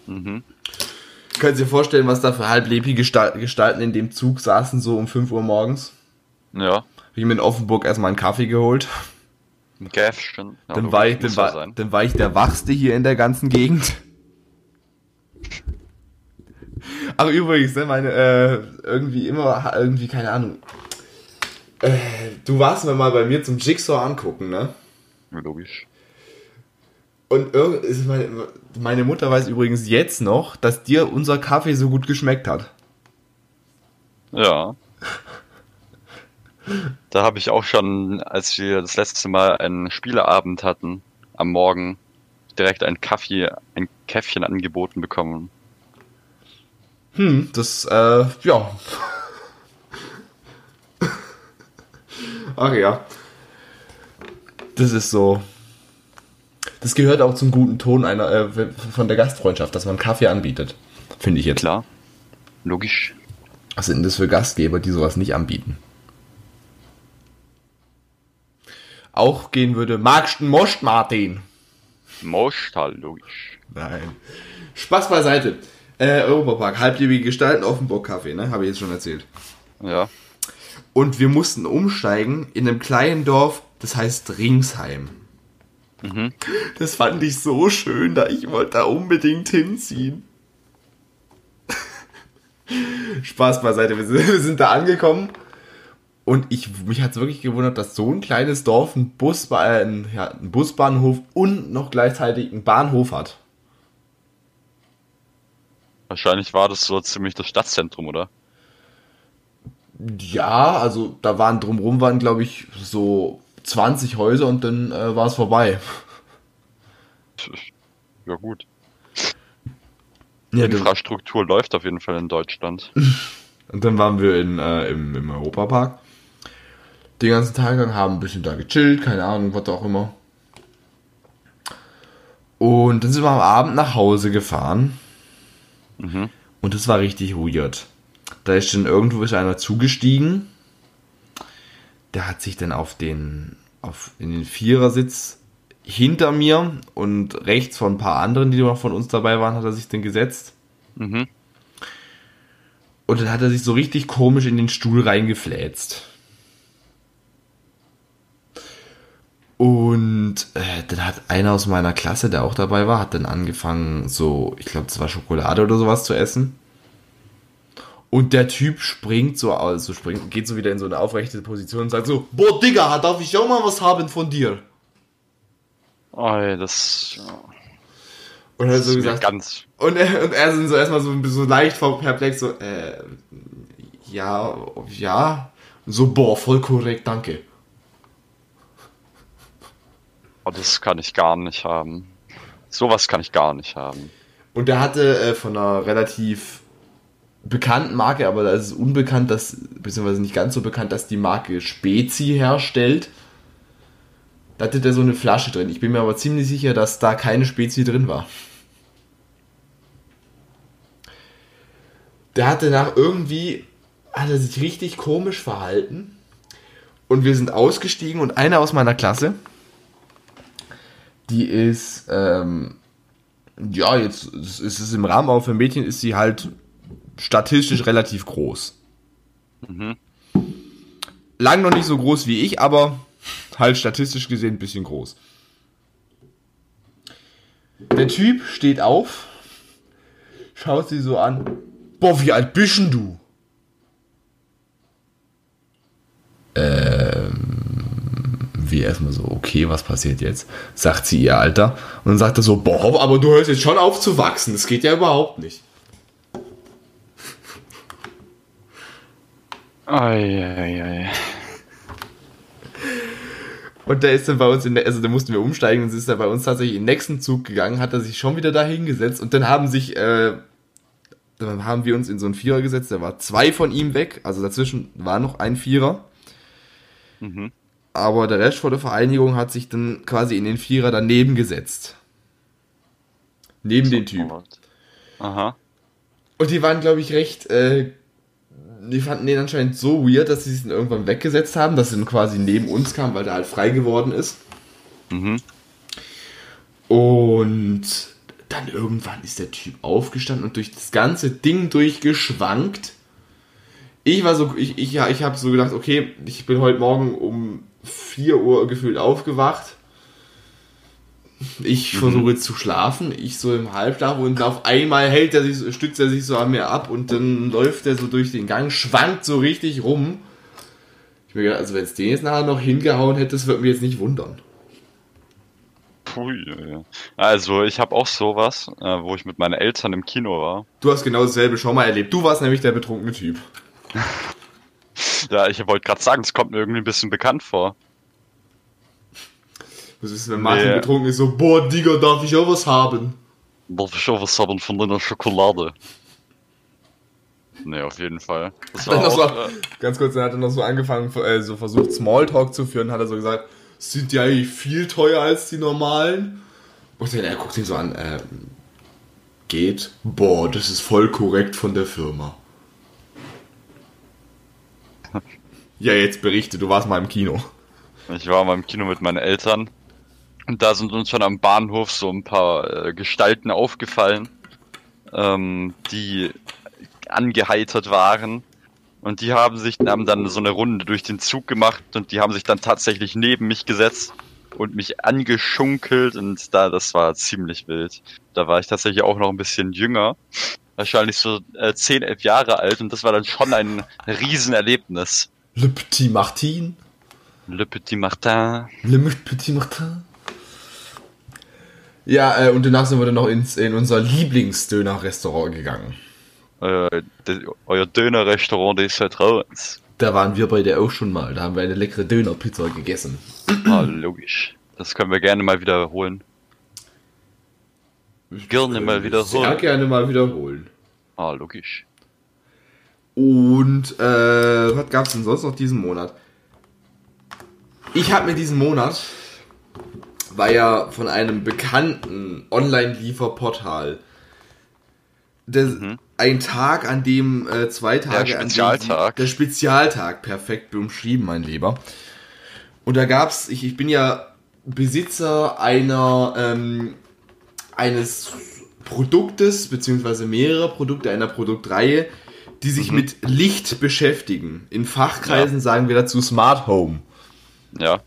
Speaker 2: Mhm.
Speaker 1: Könnt ihr dir vorstellen, was da für halblebige Gestalt- Gestalten in dem Zug saßen, so um 5 Uhr morgens?
Speaker 2: Ja.
Speaker 1: Ich mir in Offenburg erstmal einen Kaffee geholt.
Speaker 2: Ein Käffchen. Ja,
Speaker 1: Dann, war ich, dann, war,
Speaker 2: sein.
Speaker 1: dann war ich der Wachste hier in der ganzen Gegend. Ach übrigens, ne, meine, äh, irgendwie immer, irgendwie, keine Ahnung. Äh, du warst mir mal bei mir zum Jigsaw angucken, ne?
Speaker 2: Logisch.
Speaker 1: Und meine, meine Mutter weiß übrigens jetzt noch, dass dir unser Kaffee so gut geschmeckt hat.
Speaker 2: Ja. Da habe ich auch schon, als wir das letzte Mal einen Spieleabend hatten, am Morgen direkt ein Kaffee, ein Käffchen angeboten bekommen.
Speaker 1: Hm, das, äh, ja. Ach ja. Das ist so. Das gehört auch zum guten Ton einer, äh, von der Gastfreundschaft, dass man Kaffee anbietet. Finde ich jetzt.
Speaker 2: Klar. Logisch.
Speaker 1: Was sind das für Gastgeber, die sowas nicht anbieten? Auch gehen würde, magst du Most, Martin?
Speaker 2: Moschtal, logisch.
Speaker 1: Nein. Spaß beiseite. Äh, Europapark, halblebige Gestalten, Offenburg Kaffee, ne? Habe ich jetzt schon erzählt.
Speaker 2: Ja.
Speaker 1: Und wir mussten umsteigen in einem kleinen Dorf, das heißt Ringsheim.
Speaker 2: Mhm.
Speaker 1: Das fand ich so schön, da ich wollte da unbedingt hinziehen. Spaß beiseite, wir sind, wir sind da angekommen Und ich, mich hat es wirklich gewundert, dass so ein kleines Dorf ein, Bus, äh, ein, ja, ein Busbahnhof und noch gleichzeitig einen Bahnhof hat.
Speaker 2: Wahrscheinlich war das so ziemlich das Stadtzentrum, oder?
Speaker 1: Ja, also da waren drumrum waren, glaube ich, so 20 Häuser und dann äh, war es vorbei.
Speaker 2: Ja gut.
Speaker 1: Ja,
Speaker 2: Infrastruktur läuft auf jeden Fall in Deutschland.
Speaker 1: und dann waren wir in, äh, im, im Europapark. Den ganzen Tag lang haben ein bisschen da gechillt, keine Ahnung, was auch immer. Und dann sind wir am Abend nach Hause gefahren.
Speaker 2: Mhm.
Speaker 1: Und das war richtig weird. Da ist dann irgendwo ist einer zugestiegen. Der hat sich dann auf den, auf, in den Vierersitz hinter mir und rechts von ein paar anderen, die noch von uns dabei waren, hat er sich dann gesetzt.
Speaker 2: Mhm.
Speaker 1: Und dann hat er sich so richtig komisch in den Stuhl reingefläzt. Und äh, dann hat einer aus meiner Klasse, der auch dabei war, hat dann angefangen, so, ich glaube, das war Schokolade oder sowas zu essen. Und der Typ springt so aus, so springt, geht so wieder in so eine aufrechte Position und sagt so, boah, Digga, darf ich auch mal was haben von dir?
Speaker 2: Oh, das,
Speaker 1: Und er so gesagt,
Speaker 2: ganz.
Speaker 1: und er, und er sind so erstmal so, so leicht perplex, so, äh, ja, ja. Und so, boah, voll korrekt, danke.
Speaker 2: Oh, das kann ich gar nicht haben. Sowas kann ich gar nicht haben.
Speaker 1: Und der hatte äh, von einer relativ bekannten Marke, aber da ist es unbekannt, dass, beziehungsweise nicht ganz so bekannt, dass die Marke Spezi herstellt. Da hatte der so eine Flasche drin. Ich bin mir aber ziemlich sicher, dass da keine Spezi drin war. Der hatte nach irgendwie, hat er sich richtig komisch verhalten. Und wir sind ausgestiegen und eine aus meiner Klasse, die ist, ähm, ja, jetzt ist es im Rahmen, aber für Mädchen ist sie halt statistisch relativ groß.
Speaker 2: Mhm.
Speaker 1: Lang noch nicht so groß wie ich, aber halt statistisch gesehen ein bisschen groß. Der Typ steht auf, schaut sie so an. Boah, wie alt bist denn du? Ähm, wie erstmal so, okay, was passiert jetzt? Sagt sie ihr Alter. Und dann sagt er so, boah, aber du hörst jetzt schon auf zu wachsen. Das geht ja überhaupt nicht.
Speaker 2: Eieiei.
Speaker 1: Und der ist dann bei uns in der, also da mussten wir umsteigen und ist dann bei uns tatsächlich in den nächsten Zug gegangen, hat er sich schon wieder da hingesetzt und dann haben sich, äh, dann haben wir uns in so einen Vierer gesetzt, da war zwei von ihm weg, also dazwischen war noch ein Vierer,
Speaker 2: Mhm.
Speaker 1: aber der Rest von der Vereinigung hat sich dann quasi in den Vierer daneben gesetzt. Neben den Typ.
Speaker 2: Aha.
Speaker 1: Und die waren, glaube ich, recht, äh, die fanden den anscheinend so weird, dass sie dann irgendwann weggesetzt haben, dass dann quasi neben uns kam, weil der halt frei geworden ist.
Speaker 2: Mhm.
Speaker 1: Und dann irgendwann ist der Typ aufgestanden und durch das ganze Ding durchgeschwankt. Ich war so, ich, ich, ja, ich habe so gedacht, okay, ich bin heute Morgen um 4 Uhr gefühlt aufgewacht. Ich
Speaker 2: Mhm.
Speaker 1: versuche zu schlafen, ich so im Halbschlaf und auf einmal hält er sich, stützt er sich so an mir ab und dann läuft er so durch den Gang, schwankt so richtig rum. Ich mir gedacht, also wenn es den jetzt nachher noch hingehauen hätte, das würde mich jetzt nicht wundern.
Speaker 2: Pui, ja, ja. Also, ich habe auch sowas, äh, wo ich mit meinen Eltern im Kino war.
Speaker 1: Du hast genau dasselbe schon mal erlebt. Du warst nämlich der betrunkene Typ.
Speaker 2: Ja, ich wollte gerade sagen, es kommt mir irgendwie ein bisschen bekannt vor.
Speaker 1: Was ist, wenn Martin
Speaker 2: Nee.
Speaker 1: betrunken ist, so, boah, Digga, darf ich auch was haben?
Speaker 2: Darf ich auch was haben von deiner Schokolade? Nee, auf jeden Fall. Das war
Speaker 1: noch so,
Speaker 2: auch, äh,
Speaker 1: ganz kurz, dann hat er noch so angefangen, äh, so versucht Smalltalk zu führen, hat er so gesagt, sind die eigentlich viel teuer als die normalen? Und dann, er guckt ihn so an, äh, geht, boah, das ist voll korrekt von der Firma. Ja, jetzt berichte, du warst mal im Kino.
Speaker 2: Ich war mal im Kino mit meinen Eltern und da sind uns schon am Bahnhof so ein paar äh, Gestalten aufgefallen, ähm, die angeheitert waren. Und die haben sich haben dann so eine Runde durch den Zug gemacht und die haben sich dann tatsächlich neben mich gesetzt und mich angeschunkelt und da das war ziemlich wild. Da war ich tatsächlich auch noch ein bisschen jünger, wahrscheinlich so äh, 10, 11 Jahre alt und das war dann schon ein Riesenerlebnis.
Speaker 1: Le Petit Martin.
Speaker 2: Le Petit Martin.
Speaker 1: Le Petit Martin. Ja, äh, und danach sind wir dann noch ins, in unser Lieblingsdöner-Restaurant gegangen.
Speaker 2: Äh, de, euer Dönerrestaurant, das ist halt raus.
Speaker 1: Da waren wir beide auch schon mal. Da haben wir eine leckere Dönerpizza gegessen.
Speaker 2: Ah, logisch. Das können wir gerne mal wiederholen. Gerne mal
Speaker 1: Sehr
Speaker 2: wiederholen.
Speaker 1: gerne mal wiederholen.
Speaker 2: Ah, logisch.
Speaker 1: Und äh, was gab's denn sonst noch diesen Monat? Ich habe mir diesen Monat, war ja von einem bekannten Online-Lieferportal, der, ein Tag, an dem äh, zwei Tage, an dem
Speaker 2: Spezialtag.
Speaker 1: der Spezialtag, perfekt umschrieben, mein Lieber. Und da gab's, ich, ich bin ja Besitzer einer ähm, eines Produktes, beziehungsweise mehrerer Produkte einer Produktreihe, die sich mit Licht beschäftigen. In Fachkreisen sagen wir dazu Smart Home.
Speaker 2: Ja.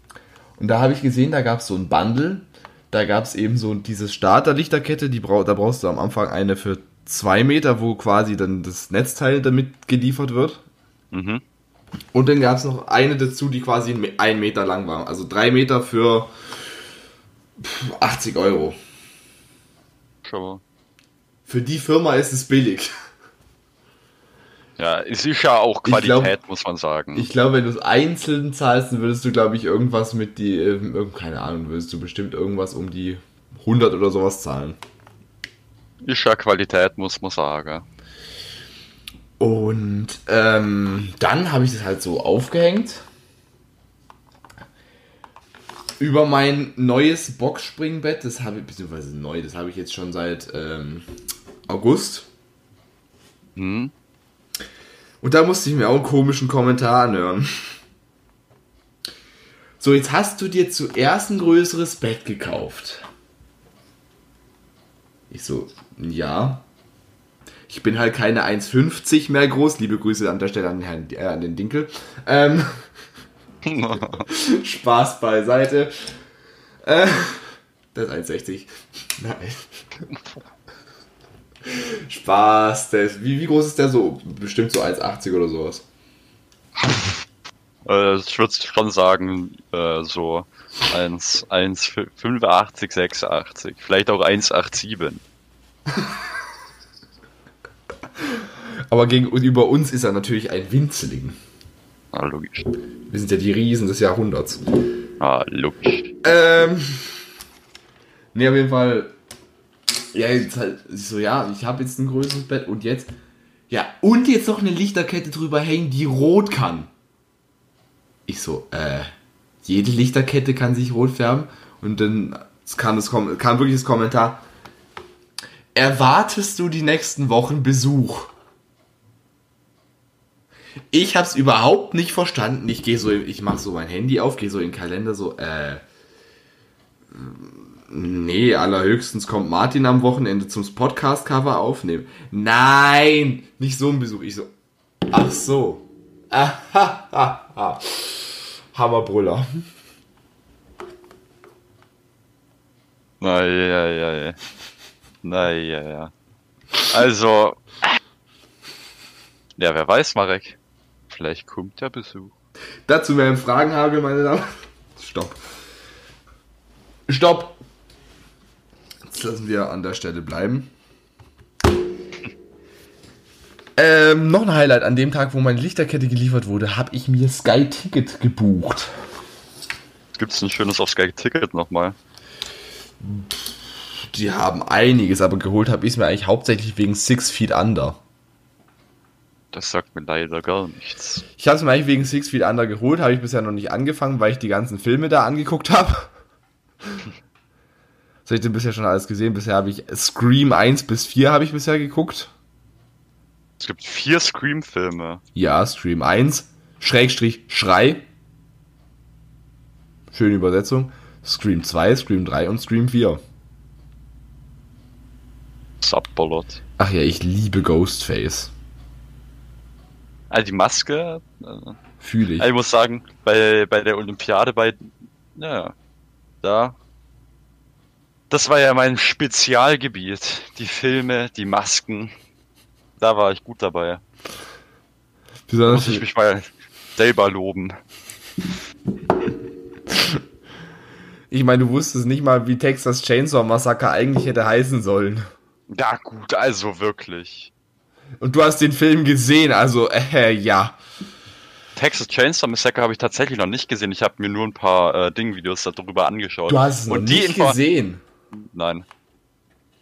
Speaker 1: Und da habe ich gesehen, da gab es so ein Bundle. Da gab es eben so diese Starterlichterkette, die brau da brauchst du am Anfang eine für zwei Meter, wo quasi dann das Netzteil damit geliefert wird.
Speaker 2: Mhm.
Speaker 1: Und dann gab es noch eine dazu, die quasi ein Me- ein Meter lang war. Also drei Meter für pff, 80 Euro.
Speaker 2: Schon.
Speaker 1: Für die Firma ist es billig.
Speaker 2: Ja, ist ja auch
Speaker 1: Ich glaub-
Speaker 2: Qualität, muss man sagen.
Speaker 1: Ich glaube, wenn du es einzeln zahlst, dann würdest du, glaube ich, irgendwas mit die, ähm, keine Ahnung, würdest du bestimmt irgendwas um die 100 oder sowas zahlen.
Speaker 2: ist ja Qualität, muss man sagen.
Speaker 1: Und ähm, dann habe ich das halt so aufgehängt. Über mein neues Boxspringbett, das habe ich, beziehungsweise neu, das habe ich jetzt schon seit ähm, August.
Speaker 2: Hm?
Speaker 1: Und da musste ich mir auch einen komischen Kommentar anhören. So, jetzt hast du dir zuerst ein größeres Bett gekauft. Ich so, ja. Ich bin halt keine 1,50 mehr groß. Liebe Grüße an der Stelle an, den Herrn, äh, an den Dinkel. Ähm, Spaß beiseite. Äh, das ist 1,60. Nein. Spaß. Der ist, wie, wie groß ist der so? Bestimmt so 1,80 oder sowas.
Speaker 2: Äh, ich würde schon sagen, äh, so 1, 1, 85, 86, vielleicht auch 187.
Speaker 1: Aber gegenüber uns ist er natürlich ein Winzling.
Speaker 2: Ah, logisch.
Speaker 1: Wir sind ja die Riesen des Jahrhunderts.
Speaker 2: Ah, logisch.
Speaker 1: Ähm. Nee, auf jeden Fall. Ja, jetzt halt ich so, ja, ich habe jetzt ein größeres Bett und jetzt. Ja, und jetzt noch eine Lichterkette drüber hängen, die rot kann. Ich so, äh, jede Lichterkette kann sich rot färben. Und dann kam, das, kam wirklich das Kommentar. Erwartest du die nächsten Wochen Besuch? Ich hab's überhaupt nicht verstanden. Ich gehe so, ich mach so mein Handy auf, gehe so in den Kalender so, äh, nee, allerhöchstens kommt Martin am Wochenende zum Podcast-Cover aufnehmen. Nein, nicht so ein Besuch. Ich so, ach so. Hammerbrüller.
Speaker 2: Naja, ja, ja. Naja, ja. Also. Ja, wer weiß, Marek. Vielleicht kommt der Besuch.
Speaker 1: Dazu mehr im Fragenhagel, meine Damen. Stopp. Stopp. Jetzt lassen wir an der Stelle bleiben. Ähm, noch ein Highlight. An dem Tag, wo meine Lichterkette geliefert wurde, habe ich mir Sky Ticket gebucht.
Speaker 2: Gibt's ein schönes auf Sky Ticket nochmal?
Speaker 1: Die haben einiges, aber geholt habe ich es mir eigentlich hauptsächlich wegen Six Feet Under.
Speaker 2: Das sagt mir leider gar nichts.
Speaker 1: Ich habe es mir eigentlich wegen Six Feet Under geholt, habe ich bisher noch nicht angefangen, weil ich die ganzen Filme da angeguckt habe. Was habe ich denn bisher schon alles gesehen? Bisher habe ich Scream 1 bis 4 habe ich bisher geguckt.
Speaker 2: Es gibt vier Scream-Filme.
Speaker 1: Ja, Scream 1, Schrägstrich, Schrei. Schöne Übersetzung. Scream 2, Scream 3 und Scream 4.
Speaker 2: Subbolot.
Speaker 1: Ach ja, ich liebe Ghostface.
Speaker 2: Also die Maske. Äh,
Speaker 1: Fühle ich.
Speaker 2: ich muss sagen, bei, bei der Olympiade bei. Ja. Da. Das war ja mein Spezialgebiet. Die Filme, die Masken. Da war ich gut dabei.
Speaker 1: Besonders
Speaker 2: Muss ich mich mal. selber loben.
Speaker 1: Ich meine, du wusstest nicht mal, wie Texas Chainsaw Massacre eigentlich hätte heißen sollen.
Speaker 2: Ja, gut, also wirklich.
Speaker 1: Und du hast den Film gesehen, also, äh, ja.
Speaker 2: Texas Chainsaw Massacre habe ich tatsächlich noch nicht gesehen. Ich habe mir nur ein paar äh, Ding-Videos darüber angeschaut.
Speaker 1: Du hast es noch
Speaker 2: Und
Speaker 1: nicht gesehen.
Speaker 2: Nein.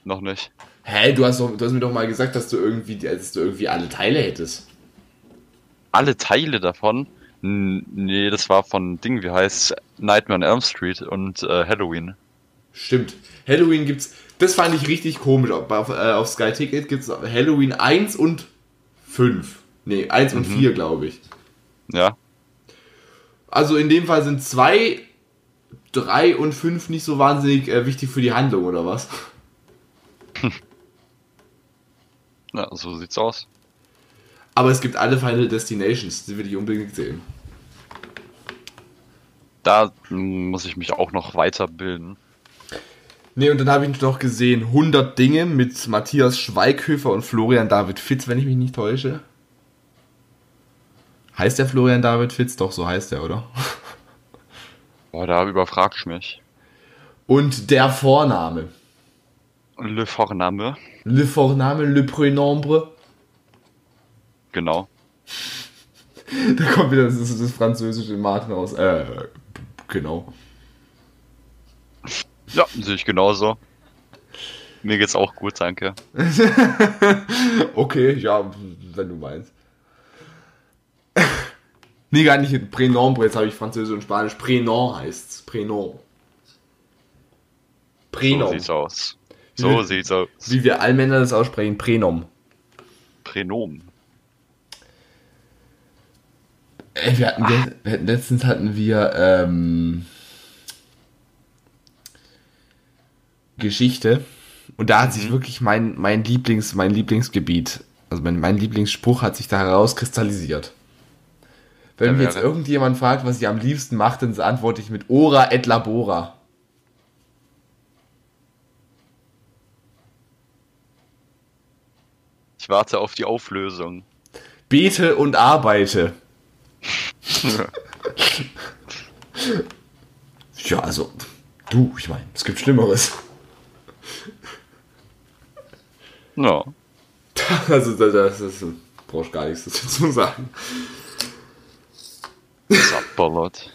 Speaker 2: Noch nicht.
Speaker 1: Hä, du hast, doch, du hast mir doch mal gesagt, dass du irgendwie, dass du irgendwie alle Teile hättest.
Speaker 2: Alle Teile davon? N nee, das war von Ding, wie heißt Nightmare on Elm Street und äh, Halloween.
Speaker 1: Stimmt. Halloween gibt's, das fand ich richtig komisch. Auf, äh, auf Sky Ticket gibt's Halloween 1 und 5. Nee, 1 und 4, glaube ich.
Speaker 2: Ja.
Speaker 1: Also in dem Fall sind 2, 3 und 5 nicht so wahnsinnig äh, wichtig für die Handlung, oder was?
Speaker 2: Ja, so sieht's aus.
Speaker 1: Aber es gibt alle Final Destinations, die will ich unbedingt sehen.
Speaker 2: Da muss ich mich auch noch weiterbilden.
Speaker 1: Nee, und dann habe ich noch gesehen 100 Dinge mit Matthias Schweighöfer und Florian David Fitz, wenn ich mich nicht täusche. Heißt der Florian David Fitz? Doch, so heißt er, oder?
Speaker 2: Boah, da überfragst du mich.
Speaker 1: Und der Vorname.
Speaker 2: Le Vorname,
Speaker 1: Le Vorname, le Prénombre.
Speaker 2: genau.
Speaker 1: Da kommt wieder das, das, französische Marken raus. Äh, genau.
Speaker 2: Ja, sehe ich genauso. Mir geht's auch gut, danke.
Speaker 1: Okay, ja, wenn du meinst. Nee, gar nicht Prénombre, jetzt habe ich Französisch und Spanisch. Prénom heißt's. Prénom.
Speaker 2: So
Speaker 1: Prénom.
Speaker 2: sieht's aus. So sieht's aus.
Speaker 1: Wie wir Allmänner das aussprechen, Prénom.
Speaker 2: Pränom.
Speaker 1: Ey, wir hatten, wir hatten letztens hatten wir ähm, Geschichte und da hat sich wirklich mein, mein Lieblings mein Lieblingsgebiet, also mein, mein Lieblingsspruch hat sich da herauskristallisiert. Wenn mich jetzt irgendjemand fragt, was ich am liebsten mache, dann antworte ich mit Ora et labora.
Speaker 2: Ich warte auf die Auflösung.
Speaker 1: Bete und arbeite. Ja, also, du, ich meine, es gibt Schlimmeres.
Speaker 2: Ja.
Speaker 1: Also, das, das ist, brauchst gar nichts dazu zu sagen.
Speaker 2: Sapperlot.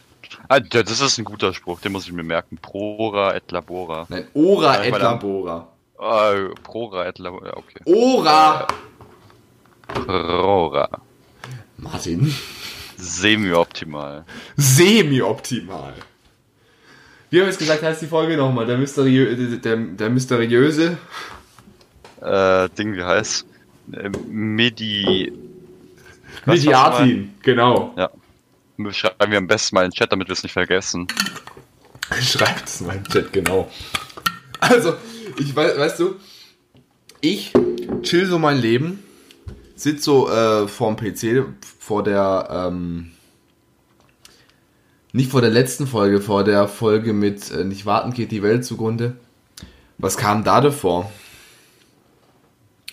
Speaker 2: Ah, das ist ein guter Spruch, den muss ich mir merken. Prora et labora.
Speaker 1: Nein, Ora
Speaker 2: Ja, ich
Speaker 1: et labora.
Speaker 2: Äh, Prora et labora, okay.
Speaker 1: Ora!
Speaker 2: Prora.
Speaker 1: Martin.
Speaker 2: Semi-optimal.
Speaker 1: Semi-optimal. Wie haben wir es gesagt, heißt die Folge nochmal? Der, Mysteriö der, der mysteriöse.
Speaker 2: Äh, Ding, wie heißt? Äh, Medi.
Speaker 1: Mediatin, genau.
Speaker 2: Ja. Schreiben wir am besten mal in den Chat, damit wir es nicht vergessen.
Speaker 1: Schreibt es mal im Chat, genau. Also, ich weiß, weißt du, ich chill so mein Leben, sitz so äh, vorm PC, vor der, ähm, nicht vor der letzten Folge, vor der Folge mit äh, Nicht warten geht die Welt zugrunde. Was kam da davor?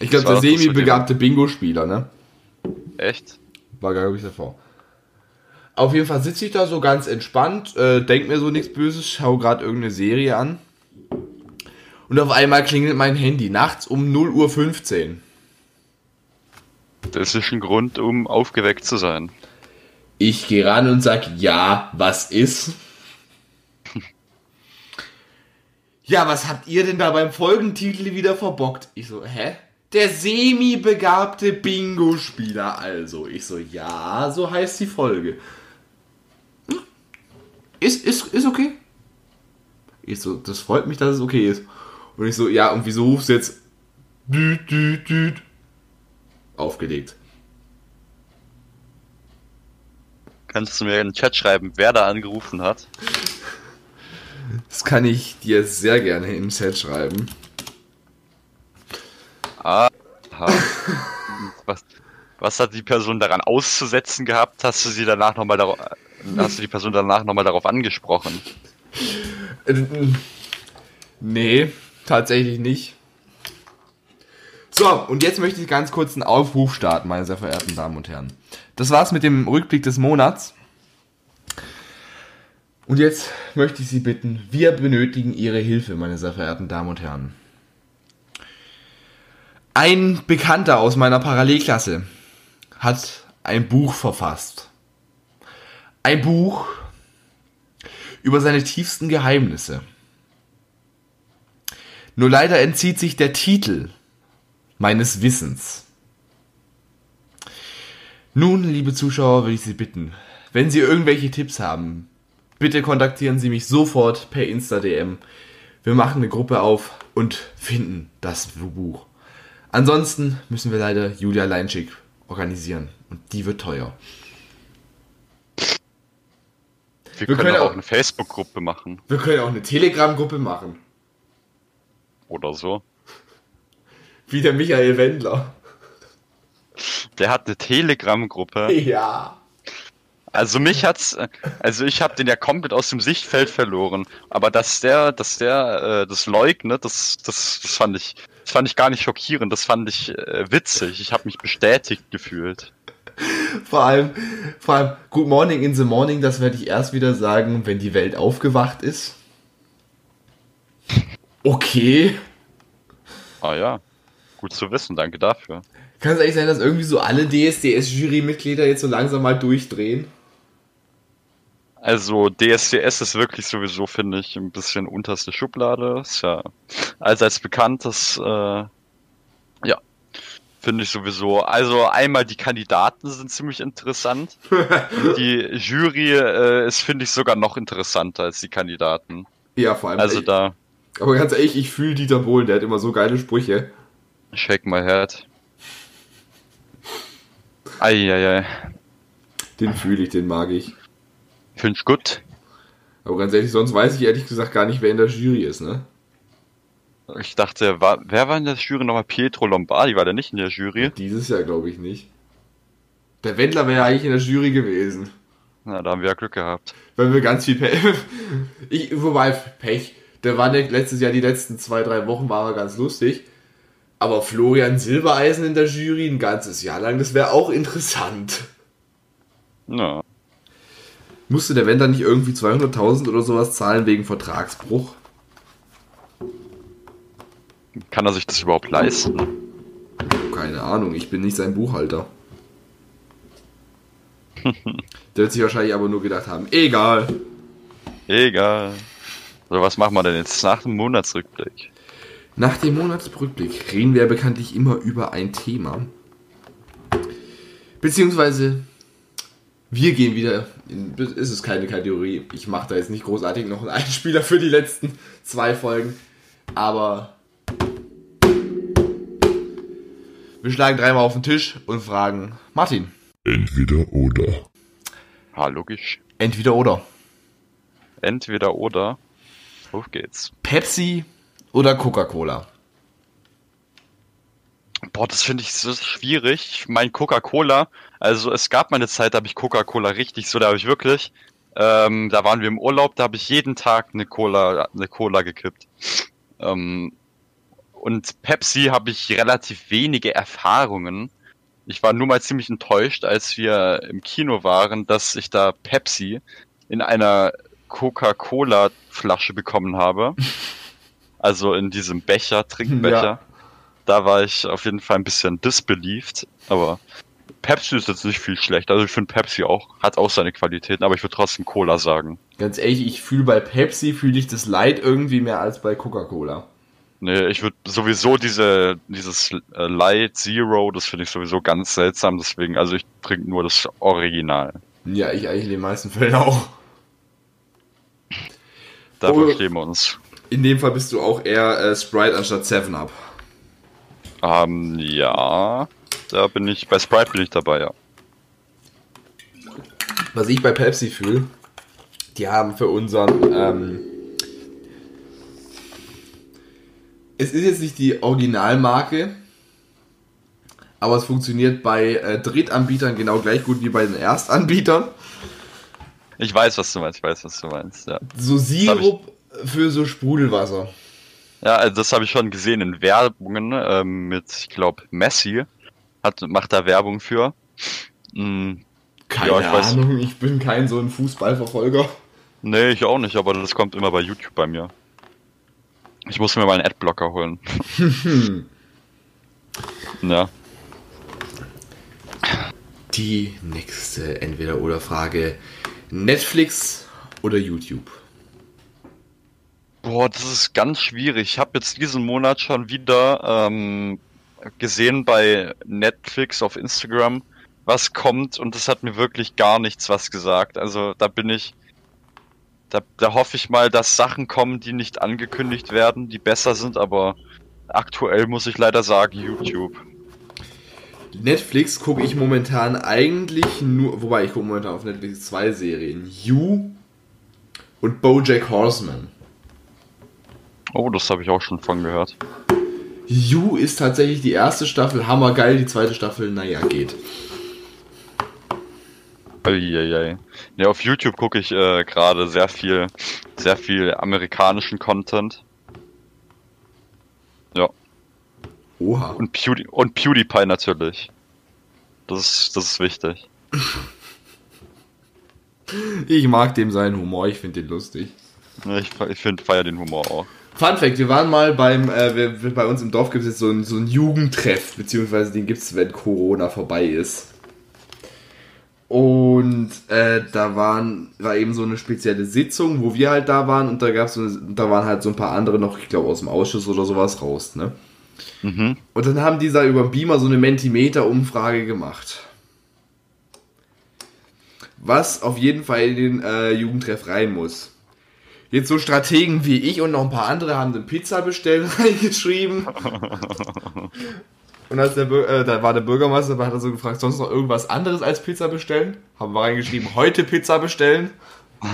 Speaker 1: Ich glaube, der semi-begabte Bingo-Spieler, ne?
Speaker 2: Echt?
Speaker 1: War, glaube ich, davor. Auf jeden Fall sitze ich da so ganz entspannt, äh, denk mir so nichts Böses, schau gerade irgendeine Serie an. Und auf einmal klingelt mein Handy nachts um 0.15 Uhr.
Speaker 2: Das ist ein Grund, um aufgeweckt zu sein.
Speaker 1: Ich gehe ran und sag, ja, was ist? Ja, was habt ihr denn da beim Folgentitel wieder verbockt? Ich so, hä? Der semi-begabte Bingo-Spieler also. Ich so, ja, so heißt die Folge. Ist, ist, ist okay. Ich so, das freut mich, dass es okay ist. Und ich so, ja, und wieso rufst du jetzt düt, düt, düt, aufgelegt?
Speaker 2: Kannst du mir in den Chat schreiben, wer da angerufen hat?
Speaker 1: Das kann ich dir sehr gerne im Chat schreiben.
Speaker 2: Aha. was, was hat die Person daran auszusetzen gehabt? Hast du sie danach nochmal darauf, hast du die Person danach nochmal darauf angesprochen?
Speaker 1: Nee, tatsächlich nicht. So, und jetzt möchte ich ganz kurz einen Aufruf starten, meine sehr verehrten Damen und Herren. das war's mit dem Rückblick des Monats. Und jetzt möchte ich Sie bitten, wir benötigen Ihre Hilfe, meine sehr verehrten Damen und Herren. Ein Bekannter aus meiner Parallelklasse hat ein Buch verfasst. Ein Buch über seine tiefsten Geheimnisse. Nur leider entzieht sich der Titel meines Wissens. Nun, liebe Zuschauer, will ich Sie bitten, wenn Sie irgendwelche Tipps haben, bitte kontaktieren Sie mich sofort per Insta-DM. Wir machen eine Gruppe auf und finden das Buch. Ansonsten müssen wir leider Julia Leinschik organisieren und die wird teuer.
Speaker 2: Wir,
Speaker 1: Wir
Speaker 2: können,
Speaker 1: können
Speaker 2: auch eine Facebook-Gruppe machen
Speaker 1: Wir können auch eine Telegram-Gruppe machen,
Speaker 2: oder so.
Speaker 1: wie der Michael Wendler.
Speaker 2: Der hat eine Telegram-Gruppe.
Speaker 1: Ja.
Speaker 2: Also mich hat's, also ich habe den ja komplett aus dem Sichtfeld verloren. Aber dass der, dass der äh, das leugnet, das, das, das fand ich, das fand ich gar nicht schockierend. Das fand ich äh, witzig. Ich habe mich bestätigt gefühlt.
Speaker 1: Vor allem, vor allem, Good Morning in the Morning, das werde ich erst wieder sagen, wenn die Welt aufgewacht ist. Okay.
Speaker 2: Ah ja, gut zu wissen. Danke dafür.
Speaker 1: Kann es eigentlich sein, dass irgendwie so alle DSDS-Jury-Mitglieder jetzt so langsam mal durchdrehen?
Speaker 2: Also DSDS ist wirklich sowieso, finde ich, ein bisschen unterste Schublade. Ist ja allseits bekannt, das äh, ja, finde ich sowieso. Also einmal die Kandidaten sind ziemlich interessant. die Jury äh, ist, finde ich, sogar noch interessanter als die Kandidaten.
Speaker 1: Ja, vor allem.
Speaker 2: Also
Speaker 1: ey,
Speaker 2: da,
Speaker 1: aber ganz ehrlich, ich fühle Dieter Bohlen, der hat immer so geile Sprüche.
Speaker 2: shake my head. Eieiei,
Speaker 1: Den fühle ich, den mag ich.
Speaker 2: finde ich gut.
Speaker 1: Aber ganz ehrlich, sonst weiß ich ehrlich gesagt gar nicht, wer in der Jury ist, ne?
Speaker 2: Ich dachte, war, wer war in der Jury nochmal? Pietro Lombardi, war der nicht in der Jury?
Speaker 1: Dieses Jahr glaube ich nicht. Der Wendler wäre ja eigentlich in der Jury gewesen.
Speaker 2: Na, da haben wir ja Glück gehabt.
Speaker 1: Weil wir ganz viel Pech. Ich, wobei, Pech. Der war nicht letztes Jahr, die letzten zwei, drei Wochen war er ganz lustig. Aber Florian Silbereisen in der Jury ein ganzes Jahr lang, das wäre auch interessant.
Speaker 2: Ja.
Speaker 1: Musste der Wendler nicht irgendwie 200.000 oder sowas zahlen wegen Vertragsbruch?
Speaker 2: Kann er sich das überhaupt leisten?
Speaker 1: Keine Ahnung, ich bin nicht sein Buchhalter. Der wird sich wahrscheinlich aber nur gedacht haben, egal.
Speaker 2: Egal. So, was machen wir denn jetzt nach dem Monatsrückblick?
Speaker 1: Nach dem Monatsrückblick reden wir bekanntlich immer über ein Thema. Beziehungsweise, wir gehen wieder, in, ist es keine Kategorie, ich mache da jetzt nicht großartig noch einen Einspieler für die letzten zwei Folgen, aber wir schlagen dreimal auf den Tisch und fragen, Martin,
Speaker 3: Entweder oder.
Speaker 2: Ha, logisch.
Speaker 1: entweder oder,
Speaker 2: Entweder oder. Auf geht's.
Speaker 1: Pepsi oder Coca-Cola?
Speaker 2: Boah, das finde ich so schwierig. Ich mein Coca-Cola, also es gab mal eine Zeit, da habe ich Coca-Cola richtig so, da habe ich wirklich, ähm, da waren wir im Urlaub, da habe ich jeden Tag eine Cola, eine Cola gekippt. Ähm, und Pepsi habe ich relativ wenige Erfahrungen. Ich war nur mal ziemlich enttäuscht, als wir im Kino waren, dass ich da Pepsi in einer Coca-Cola-Flasche bekommen habe. Also in diesem Becher, Trinkbecher.
Speaker 1: Ja.
Speaker 2: Da war ich auf jeden Fall ein bisschen disbelieved, aber Pepsi ist jetzt nicht viel schlecht. Also ich finde Pepsi auch, hat auch seine Qualitäten, aber ich würde trotzdem Cola sagen.
Speaker 1: Ganz ehrlich, ich fühle bei Pepsi, fühle ich das Leid irgendwie mehr als bei Coca-Cola.
Speaker 2: Nee, ich würde sowieso diese, dieses äh, Light Zero, das finde ich sowieso ganz seltsam, deswegen, also ich trinke nur das Original.
Speaker 1: Ja, ich eigentlich in den meisten Fällen auch.
Speaker 2: Da
Speaker 1: Oh.
Speaker 2: verstehen wir uns.
Speaker 1: In dem Fall bist du auch eher äh, Sprite anstatt 7-Up.
Speaker 2: Ähm, ja, da bin ich, bei Sprite bin ich dabei, ja.
Speaker 1: Was ich bei Pepsi fühle, die haben für unseren. Ähm, es ist jetzt nicht die Originalmarke, aber es funktioniert bei äh, Drittanbietern genau gleich gut wie bei den Erstanbietern.
Speaker 2: Ich weiß, was du meinst, ich weiß, was du meinst, ja.
Speaker 1: So Sirup für so Sprudelwasser.
Speaker 2: Ja, also das habe ich schon gesehen in Werbungen ähm, mit, ich glaube, Messi hat, macht da Werbung für. Mm,
Speaker 1: Keine
Speaker 2: Ja, ich weiß.
Speaker 1: Ahnung, ich bin kein so ein Fußballverfolger.
Speaker 2: Nee, ich auch nicht, aber das kommt immer bei YouTube bei mir. Ich muss mir mal einen Adblocker holen. ja.
Speaker 1: Die nächste Entweder-Oder-Frage. Netflix oder YouTube?
Speaker 2: Boah, das ist ganz schwierig. Ich habe jetzt diesen Monat schon wieder ähm, gesehen bei Netflix auf Instagram, was kommt und das hat mir wirklich gar nichts was gesagt. Also da bin ich, da, da hoffe ich mal, dass Sachen kommen, die nicht angekündigt werden, die besser sind, aber aktuell muss ich leider sagen YouTube.
Speaker 1: Netflix gucke ich momentan eigentlich nur, wobei ich gucke momentan auf Netflix zwei Serien. You und Bojack Horseman.
Speaker 2: Oh, das habe ich auch schon von gehört.
Speaker 1: You ist tatsächlich die erste Staffel hammergeil, die zweite Staffel, naja, geht.
Speaker 2: Eieiei. Ja, auf YouTube gucke ich äh, gerade sehr viel, sehr viel amerikanischen Content. Ja.
Speaker 1: Oha.
Speaker 2: Und, Pewdie und PewDiePie natürlich. Das ist, das ist wichtig.
Speaker 1: Ich mag dem seinen Humor, ich finde den lustig.
Speaker 2: Ich, ich feier den Humor auch.
Speaker 1: Fun Fact, wir waren mal beim, äh, wir, bei uns im Dorf gibt es jetzt so einen so einen Jugendtreff, beziehungsweise den gibt es, wenn Corona vorbei ist. Und äh, da waren, war eben so eine spezielle Sitzung, wo wir halt da waren und da gab's so, eine- da waren halt so ein paar andere noch, ich glaube aus dem Ausschuss oder sowas raus, ne?
Speaker 2: Mhm.
Speaker 1: Und dann haben die da über Beamer so eine Mentimeter-Umfrage gemacht. Was auf jeden Fall in den äh, Jugendtreff rein muss. Jetzt so Strategen wie ich und noch ein paar andere haben den Pizza bestellen reingeschrieben. Und als der äh, da war der Bürgermeister, da hat er so gefragt, sonst noch irgendwas anderes als Pizza bestellen? Haben wir reingeschrieben, heute Pizza bestellen.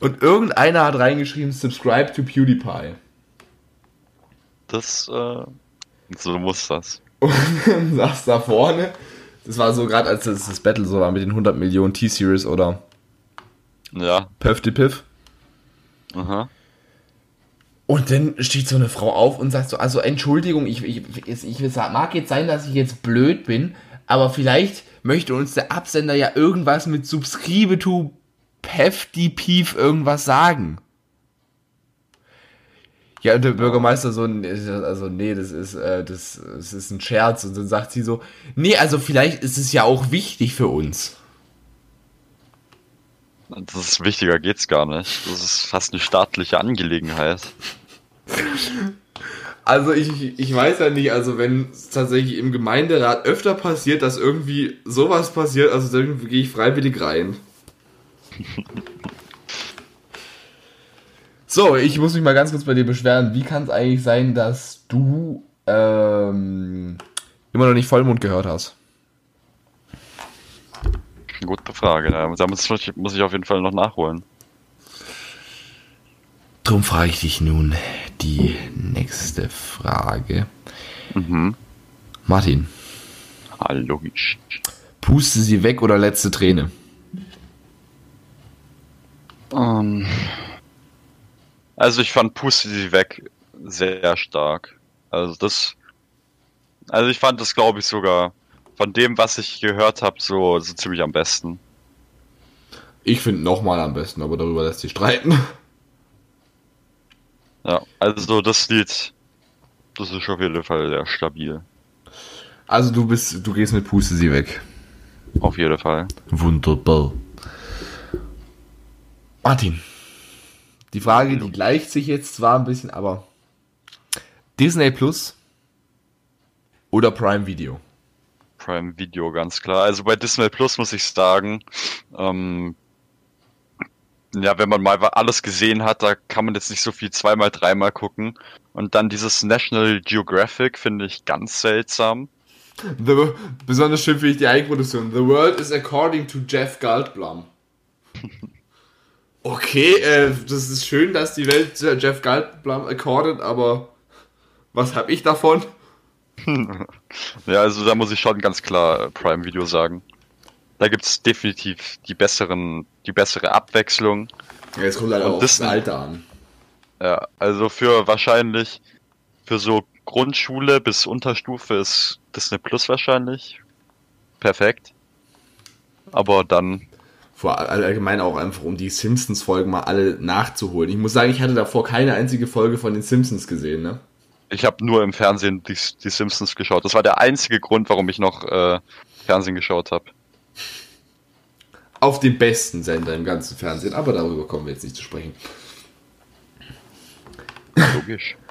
Speaker 1: und irgendeiner hat reingeschrieben, subscribe to PewDiePie.
Speaker 2: Das, äh, so muss das.
Speaker 1: und dann saß da vorne. Das war so gerade, als das, das Battle so war mit den 100 Millionen T-Series oder
Speaker 2: Ja.
Speaker 1: Puff die Piff.
Speaker 2: Aha.
Speaker 1: Und dann steht so eine Frau auf und sagt so, also Entschuldigung, ich, ich, ich, ich mag jetzt sein, dass ich jetzt blöd bin, aber vielleicht möchte uns der Absender ja irgendwas mit Subscribe to Hefty Pief irgendwas sagen. Ja, und der Bürgermeister so, also nee, das ist, äh, das, das ist ein Scherz. Und dann sagt sie so, nee, also vielleicht ist es ja auch wichtig für uns.
Speaker 2: Das ist wichtiger geht's gar nicht. Das ist fast eine staatliche Angelegenheit.
Speaker 1: Also ich, ich weiß ja nicht, also wenn es tatsächlich im Gemeinderat öfter passiert, dass irgendwie sowas passiert, also dann gehe ich freiwillig rein. So, ich muss mich mal ganz kurz bei dir beschweren. Wie kann es eigentlich sein, dass du ähm, immer noch nicht Vollmond gehört hast?
Speaker 2: Gute Frage. Da muss ich, muss ich auf jeden Fall noch nachholen.
Speaker 1: Drum frage ich dich nun die nächste Frage.
Speaker 2: Mhm.
Speaker 1: Martin,
Speaker 2: Ah, logisch.
Speaker 1: puste sie weg oder letzte Träne?
Speaker 2: Ähm, also ich fand Pussy sie weg sehr stark. Also das, also ich fand das glaube ich sogar von dem, was ich gehört habe, so, so ziemlich am besten.
Speaker 1: Ich finde nochmal am besten, aber darüber lässt sich streiten.
Speaker 2: Ja, also das Lied, das ist auf jeden Fall sehr stabil.
Speaker 1: Also du bist, du gehst mit Puste sie weg.
Speaker 2: Auf jeden Fall.
Speaker 1: Wunderbar. Martin, die Frage, die gleicht sich jetzt zwar ein bisschen, aber Disney Plus oder Prime Video?
Speaker 2: Prime Video, ganz klar. Also bei Disney Plus muss ich sagen, ähm, ja, wenn man mal alles gesehen hat, da kann man jetzt nicht so viel zweimal, dreimal gucken. Und dann dieses National Geographic finde ich ganz seltsam.
Speaker 1: The, besonders schön finde ich die Eigenproduktion. The world is according to Jeff Goldblum. Okay, äh, das ist schön, dass die Welt Jeff Goldblum accordet, aber was habe ich davon?
Speaker 2: Ja, also da muss ich schon ganz klar äh, Prime Video sagen. Da gibt's definitiv die besseren, die bessere Abwechslung.
Speaker 1: Ja, jetzt kommt
Speaker 2: Und
Speaker 1: auch das Alter an.
Speaker 2: Ja, also für wahrscheinlich für so Grundschule bis Unterstufe ist Disney Plus wahrscheinlich perfekt. Aber dann,
Speaker 1: Vor allgemein auch einfach, um die Simpsons-Folgen mal alle nachzuholen. Ich muss sagen, ich hatte davor keine einzige Folge von den Simpsons gesehen, ne?
Speaker 2: Ich habe nur im Fernsehen die, die Simpsons geschaut. Das war der einzige Grund, warum ich noch äh, Fernsehen geschaut habe.
Speaker 1: Auf dem besten Sender im ganzen Fernsehen, aber darüber kommen wir jetzt nicht zu sprechen.
Speaker 2: Logisch.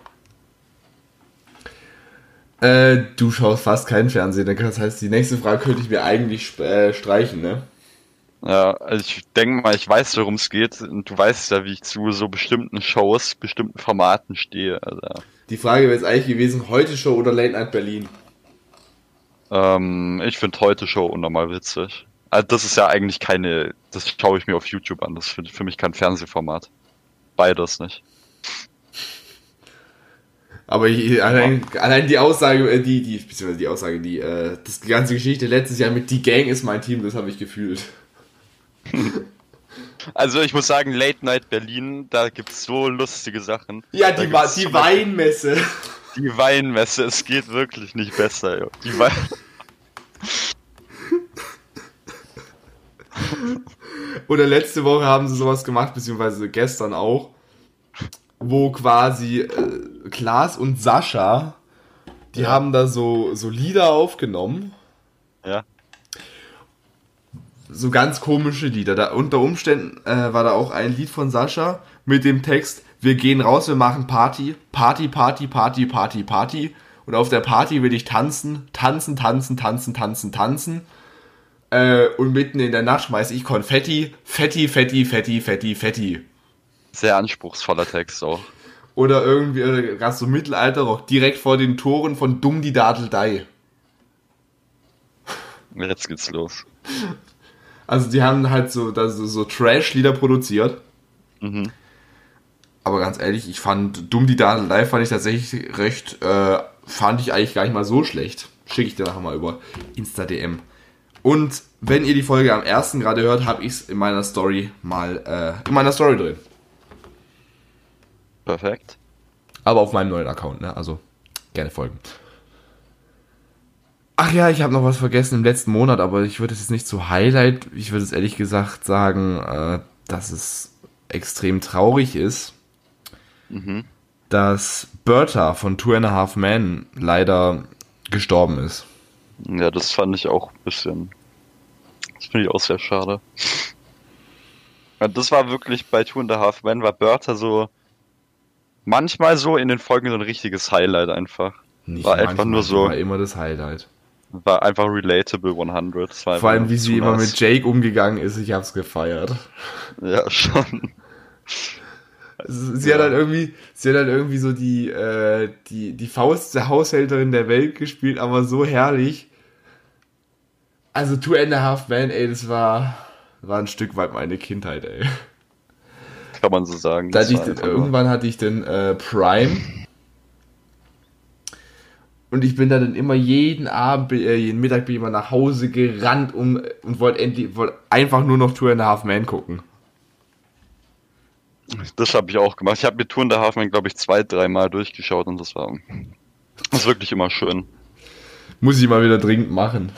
Speaker 1: Äh, du schaust fast kein Fernsehen, das heißt, die nächste Frage könnte ich mir eigentlich äh, streichen, ne?
Speaker 2: Ja, also ich denke mal, ich weiß, worum es geht. Und du weißt ja, wie ich zu so bestimmten Shows, bestimmten Formaten stehe. Also,
Speaker 1: Die Frage wäre jetzt eigentlich gewesen, heute Show oder Late Night Berlin?
Speaker 2: ähm, ich finde heute Show unnormal witzig. Also das ist ja eigentlich keine, das schaue ich mir auf YouTube an. Das ist für, für mich kein Fernsehformat. Beides nicht.
Speaker 1: Aber ich, allein, allein die Aussage, äh, die, die, beziehungsweise die Aussage, die, äh, das die ganze Geschichte letztes Jahr mit Die Gang ist mein Team, das habe ich gefühlt.
Speaker 2: Also ich muss sagen, Late Night Berlin, da gibt's so lustige Sachen.
Speaker 1: Ja, die, Wa- die Weinmesse.
Speaker 2: Die Weinmesse, es geht wirklich nicht besser. Jo. Die Wein
Speaker 1: Oder letzte Woche haben sie sowas gemacht, beziehungsweise gestern auch, wo quasi äh, Klaas und Sascha, die
Speaker 2: Ja.
Speaker 1: haben da so, so Lieder aufgenommen.
Speaker 2: ja.
Speaker 1: So ganz komische Lieder. Da unter Umständen äh, war da auch ein Lied von Sascha mit dem Text: Wir gehen raus, wir machen Party, Party, Party, Party, Party, Party. Und auf der Party will ich tanzen, tanzen, tanzen, tanzen, tanzen, tanzen. Äh, und mitten in der Nacht schmeiße ich Konfetti, Fetti, Fetti, Fetti, Fetti, Fetti.
Speaker 2: Sehr anspruchsvoller Text auch.
Speaker 1: Oder irgendwie ganz so Mittelalterrock, direkt vor den Toren von Dumm die Dadeldei.
Speaker 2: Jetzt geht's los.
Speaker 1: Also die haben halt so, da so, so Trash-Lieder produziert.
Speaker 2: Mhm.
Speaker 1: Aber ganz ehrlich, ich fand Dumm die Dadelei fand ich tatsächlich recht, äh, fand ich eigentlich gar nicht mal so schlecht. Schicke ich dir nachher mal über Insta-DM. Und wenn ihr die Folge am ersten gerade hört, habe ich es in meiner Story mal, äh, in meiner Story drin.
Speaker 2: Perfekt.
Speaker 1: Aber auf meinem neuen Account, ne? Also gerne folgen. Ach ja, ich habe noch was vergessen im letzten Monat, aber ich würde es jetzt nicht zu Highlight. Ich würde es ehrlich gesagt sagen, äh, dass es extrem traurig ist,
Speaker 2: Mhm.
Speaker 1: dass Bertha von Two and a Half Men leider gestorben ist.
Speaker 2: Ja, das fand ich auch ein bisschen. Das finde ich auch sehr schade. Das war wirklich bei Two and a Half Men, war Bertha so manchmal so in den Folgen so ein richtiges Highlight einfach.
Speaker 1: Nicht
Speaker 2: War einfach nur so-
Speaker 1: War immer das Highlight.
Speaker 2: War einfach relatable 100. Das war
Speaker 1: Vor allem, wie sie immer mit Jake umgegangen ist, ich hab's gefeiert.
Speaker 2: Ja, schon.
Speaker 1: Sie hat halt irgendwie, sie hat halt irgendwie so die, äh, die, die faustste Haushälterin der Welt gespielt, aber so herrlich. Also Two and a Half Men, ey, das war, war ein Stück weit meine Kindheit, ey.
Speaker 2: Kann man so sagen.
Speaker 1: Da hatte ich irgendwann hatte ich den äh, Prime. Und ich bin da dann immer jeden Abend, äh, jeden Mittag bin ich immer nach Hause gerannt um, und wollte endlich, wollte einfach nur noch Two and a Half Men gucken.
Speaker 2: Das habe ich auch gemacht. Ich habe mir Tour in der Hafen, glaube ich, zwei, dreimal durchgeschaut und das war das ist wirklich immer schön.
Speaker 1: Muss ich mal wieder dringend machen.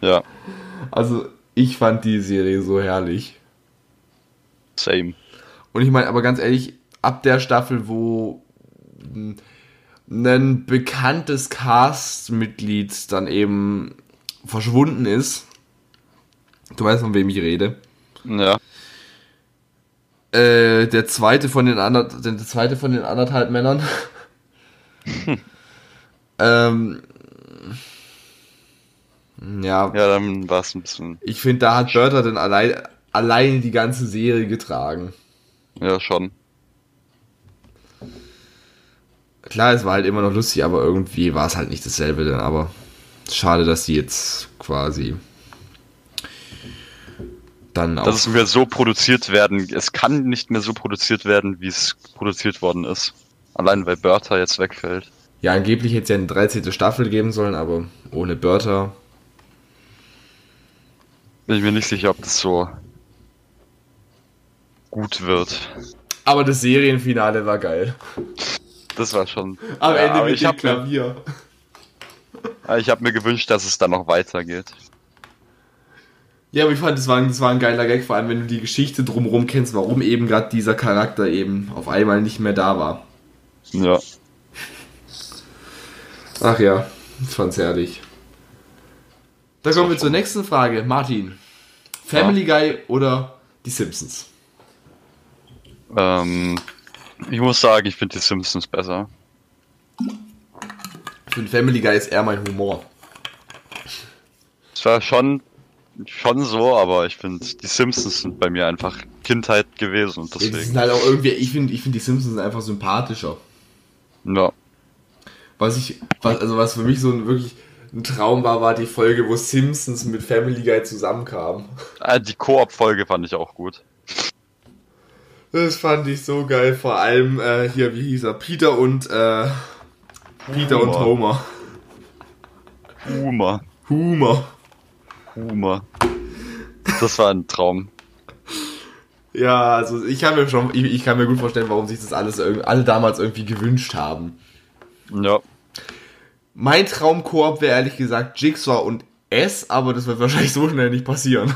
Speaker 2: Ja,
Speaker 1: Also, ich fand die Serie so herrlich.
Speaker 2: same.
Speaker 1: Und ich meine, aber ganz ehrlich, ab der Staffel, wo mh, ein bekanntes Cast-Mitglied dann eben verschwunden ist, du weißt, von wem ich rede,
Speaker 2: Ja,
Speaker 1: äh, der zweite von den anderen, der zweite von den anderthalb Männern, ähm, ja,
Speaker 2: ja, dann war es ein bisschen,
Speaker 1: ich finde, da hat Bertha dann allein, alleine die ganze Serie getragen.
Speaker 2: ja, schon.
Speaker 1: Klar, es war halt immer noch lustig, aber irgendwie war es halt nicht dasselbe dann. Aber schade, dass sie jetzt quasi dann auch.
Speaker 2: Dass es mehr so produziert werden, es kann nicht mehr so produziert werden, wie es produziert worden ist. Allein weil Bertha jetzt wegfällt.
Speaker 1: ja, angeblich hätte es ja eine 13. Staffel geben sollen, aber ohne Bertha.
Speaker 2: Bin ich mir nicht sicher, ob das so gut wird.
Speaker 1: Aber das Serienfinale war geil.
Speaker 2: Das war schon.
Speaker 1: Am
Speaker 2: Ja,
Speaker 1: Ende mit
Speaker 2: ich
Speaker 1: dem
Speaker 2: habe mir,
Speaker 1: Klavier.
Speaker 2: ich hab mir gewünscht, dass es dann noch weitergeht.
Speaker 1: Ja, aber ich fand, das war, ein, das war ein geiler Gag, vor allem wenn du die Geschichte drumherum kennst, warum eben gerade dieser Charakter eben auf einmal nicht mehr da war.
Speaker 2: Ja.
Speaker 1: Ach ja, ich fand's herrlich. Dann kommen wir zur nächsten Frage. Martin, Family Guy oder die Simpsons?
Speaker 2: Ähm, ich muss sagen, ich finde die Simpsons besser.
Speaker 1: Ich finde Family Guy ist eher mein Humor.
Speaker 2: Es war schon, schon so, aber ich finde, die Simpsons sind bei mir einfach Kindheit gewesen und
Speaker 1: Ja, die sind
Speaker 2: deswegen.
Speaker 1: halt auch irgendwie, ich finde ich find die Simpsons einfach sympathischer.
Speaker 2: Ja.
Speaker 1: Was ich, was, also was für mich so ein wirklich ein Traum war, war die Folge, wo Simpsons mit Family Guy zusammenkamen.
Speaker 2: Ah, Die Koop-Folge fand ich auch gut.
Speaker 1: Das fand ich so geil, vor allem äh, hier, wie hieß er, Peter und äh, Peter und
Speaker 2: Homer.
Speaker 1: Homer.
Speaker 2: Humor.
Speaker 1: Humor.
Speaker 2: Humor. Das war ein Traum.
Speaker 1: Ja, also ich kann mir schon, ich, ich kann mir gut vorstellen, warum sich das alles alle damals irgendwie gewünscht haben.
Speaker 2: Ja.
Speaker 1: Mein Traumkoop wäre ehrlich gesagt Jigsaw und S, aber das wird wahrscheinlich so schnell nicht passieren.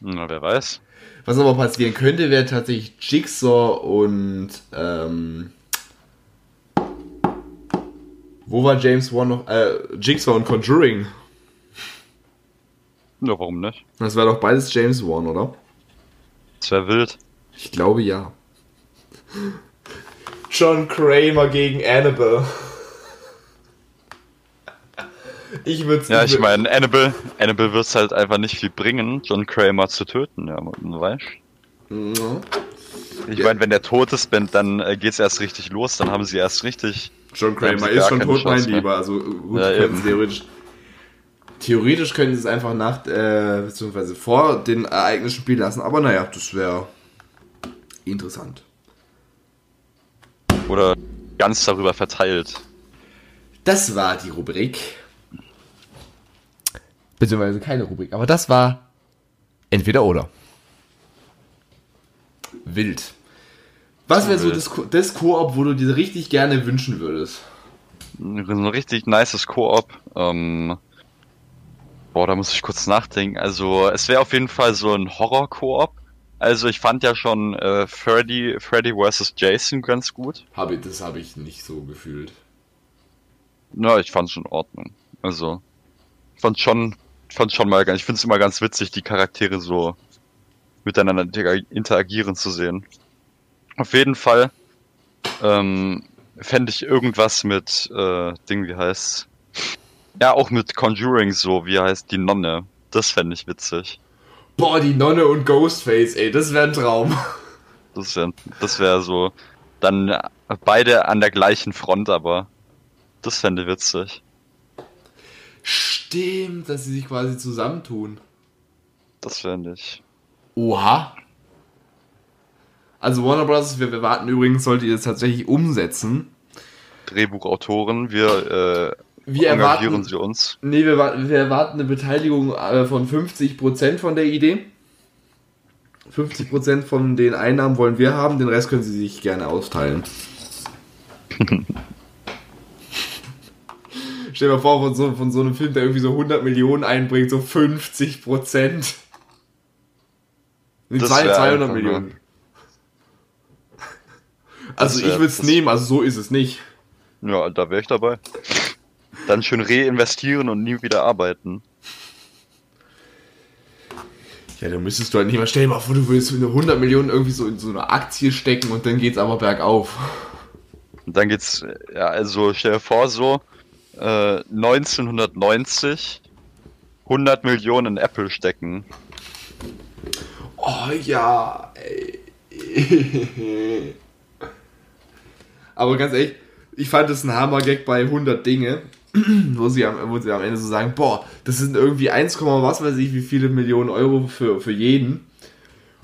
Speaker 2: Na, wer weiß.
Speaker 1: Was aber passieren könnte, wäre tatsächlich Jigsaw und ähm, wo war James Wan noch? Äh, Jigsaw und Conjuring.
Speaker 2: Ja, warum nicht?
Speaker 1: Das wäre doch beides James Wan, oder?
Speaker 2: Das wäre wild.
Speaker 1: Ich glaube ja. John Kramer gegen Annabelle. Ich würde
Speaker 2: Ja, ich meine, Annabelle, Annabelle wird es halt einfach nicht viel bringen, John Kramer zu töten, ja, man weiß.
Speaker 1: Mhm.
Speaker 2: Ich
Speaker 1: Ja.
Speaker 2: meine, wenn der tot ist, dann äh, geht's erst richtig los, dann haben sie erst richtig.
Speaker 1: John Kramer ist schon tot, mein
Speaker 2: mehr.
Speaker 1: Lieber. Also gut,
Speaker 2: Ja,
Speaker 1: theoretisch. Theoretisch können sie es einfach nach, äh, beziehungsweise vor den Ereignissen spielen lassen, aber naja, das wäre interessant.
Speaker 2: Oder ganz darüber verteilt.
Speaker 1: Das war die Rubrik. Beziehungsweise keine Rubrik, aber das war entweder oder. Wild. Was wäre so das, das Koop, wo du dir richtig gerne wünschen würdest?
Speaker 2: Ein richtig nices Koop. Ähm, boah, da muss ich kurz nachdenken. Also, es wäre auf jeden Fall so ein Horror-Koop. Also, ich fand ja schon äh, Freddy, Freddy vs. Jason ganz gut.
Speaker 1: Hab ich, das habe ich nicht so gefühlt.
Speaker 2: Na, ich fand's schon in Ordnung. Also, ich fand's schon, ich fand's schon mal ich find's immer ganz witzig, die Charaktere so miteinander intera- interagieren zu sehen. Auf jeden Fall ähm, fände ich irgendwas mit äh, Ding, wie heißt's? Ja, auch mit Conjuring so, wie heißt die Nonne. Das fände ich witzig.
Speaker 1: Boah, die Nonne und Ghostface, ey, das wäre ein Traum.
Speaker 2: Das wäre das wär so. Dann beide an der gleichen Front, aber das fände ich witzig.
Speaker 1: Stimmt, dass sie sich quasi zusammentun.
Speaker 2: Das fände ich.
Speaker 1: Oha. Also Warner Bros., wir, wir warten übrigens, solltet ihr das tatsächlich umsetzen.
Speaker 2: Drehbuchautoren, wir, äh,
Speaker 1: Wir
Speaker 2: engagieren
Speaker 1: erwarten,
Speaker 2: sie uns.
Speaker 1: nee, wir, wir erwarten eine Beteiligung äh, von 50% von der Idee. 50% von den Einnahmen wollen wir haben, den Rest können sie sich gerne austeilen. Stell dir mal vor, von so, von so einem Film, der irgendwie so 100 Millionen einbringt, so 50%. Nee,
Speaker 2: Das
Speaker 1: zwei-
Speaker 2: wär
Speaker 1: 200
Speaker 2: einfach
Speaker 1: Millionen. Also ich würde es nehmen, also so ist es nicht.
Speaker 2: Ja, da wäre ich dabei. Dann schön reinvestieren und nie wieder arbeiten.
Speaker 1: Ja, dann müsstest du halt nicht mal, stell dir mal vor, du würdest eine 100 Millionen irgendwie so in so eine Aktie stecken und dann geht's aber bergauf.
Speaker 2: Und dann geht's, ja, also stell dir vor, so, äh, 1990 100 Millionen in Apple stecken.
Speaker 1: Oh ja. Aber ganz ehrlich, ich fand es ein Hammer-Gag bei 100 Dinge, wo sie, am, wo sie am Ende so sagen, boah, das sind irgendwie 1, was weiß ich, wie viele Millionen Euro für, für jeden.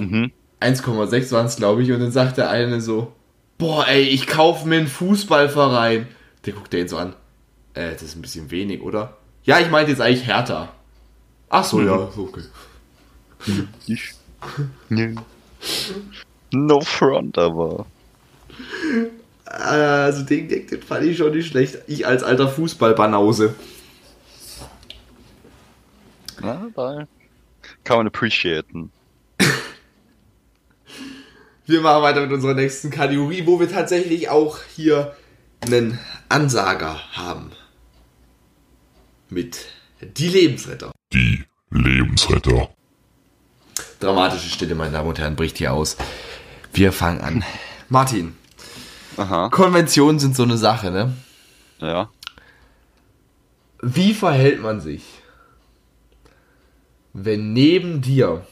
Speaker 2: Mhm.
Speaker 1: 1,6 waren es, glaube ich. Und dann sagt der eine so, boah, ey, ich kaufe mir einen Fußballverein. Der guckt den so an. Äh, das ist ein bisschen wenig, oder? Ja, ich meinte jetzt eigentlich härter. Ach so, ja, okay.
Speaker 2: Ich. Nee. No front, aber.
Speaker 1: Also den Gag, den fand ich schon nicht schlecht. Ich als alter Fußballbanause.
Speaker 2: Na, da, kann man appreciaten.
Speaker 1: Wir machen weiter mit unserer nächsten Kategorie, wo wir tatsächlich auch hier einen Ansager haben. Mit die Lebensretter.
Speaker 3: Die Lebensretter.
Speaker 1: Dramatische Stille, meine Damen und Herren, bricht hier aus. Wir fangen an. Martin,
Speaker 2: Aha,
Speaker 1: Konventionen sind so eine Sache, ne?
Speaker 2: ja.
Speaker 1: Wie verhält man sich, wenn neben dir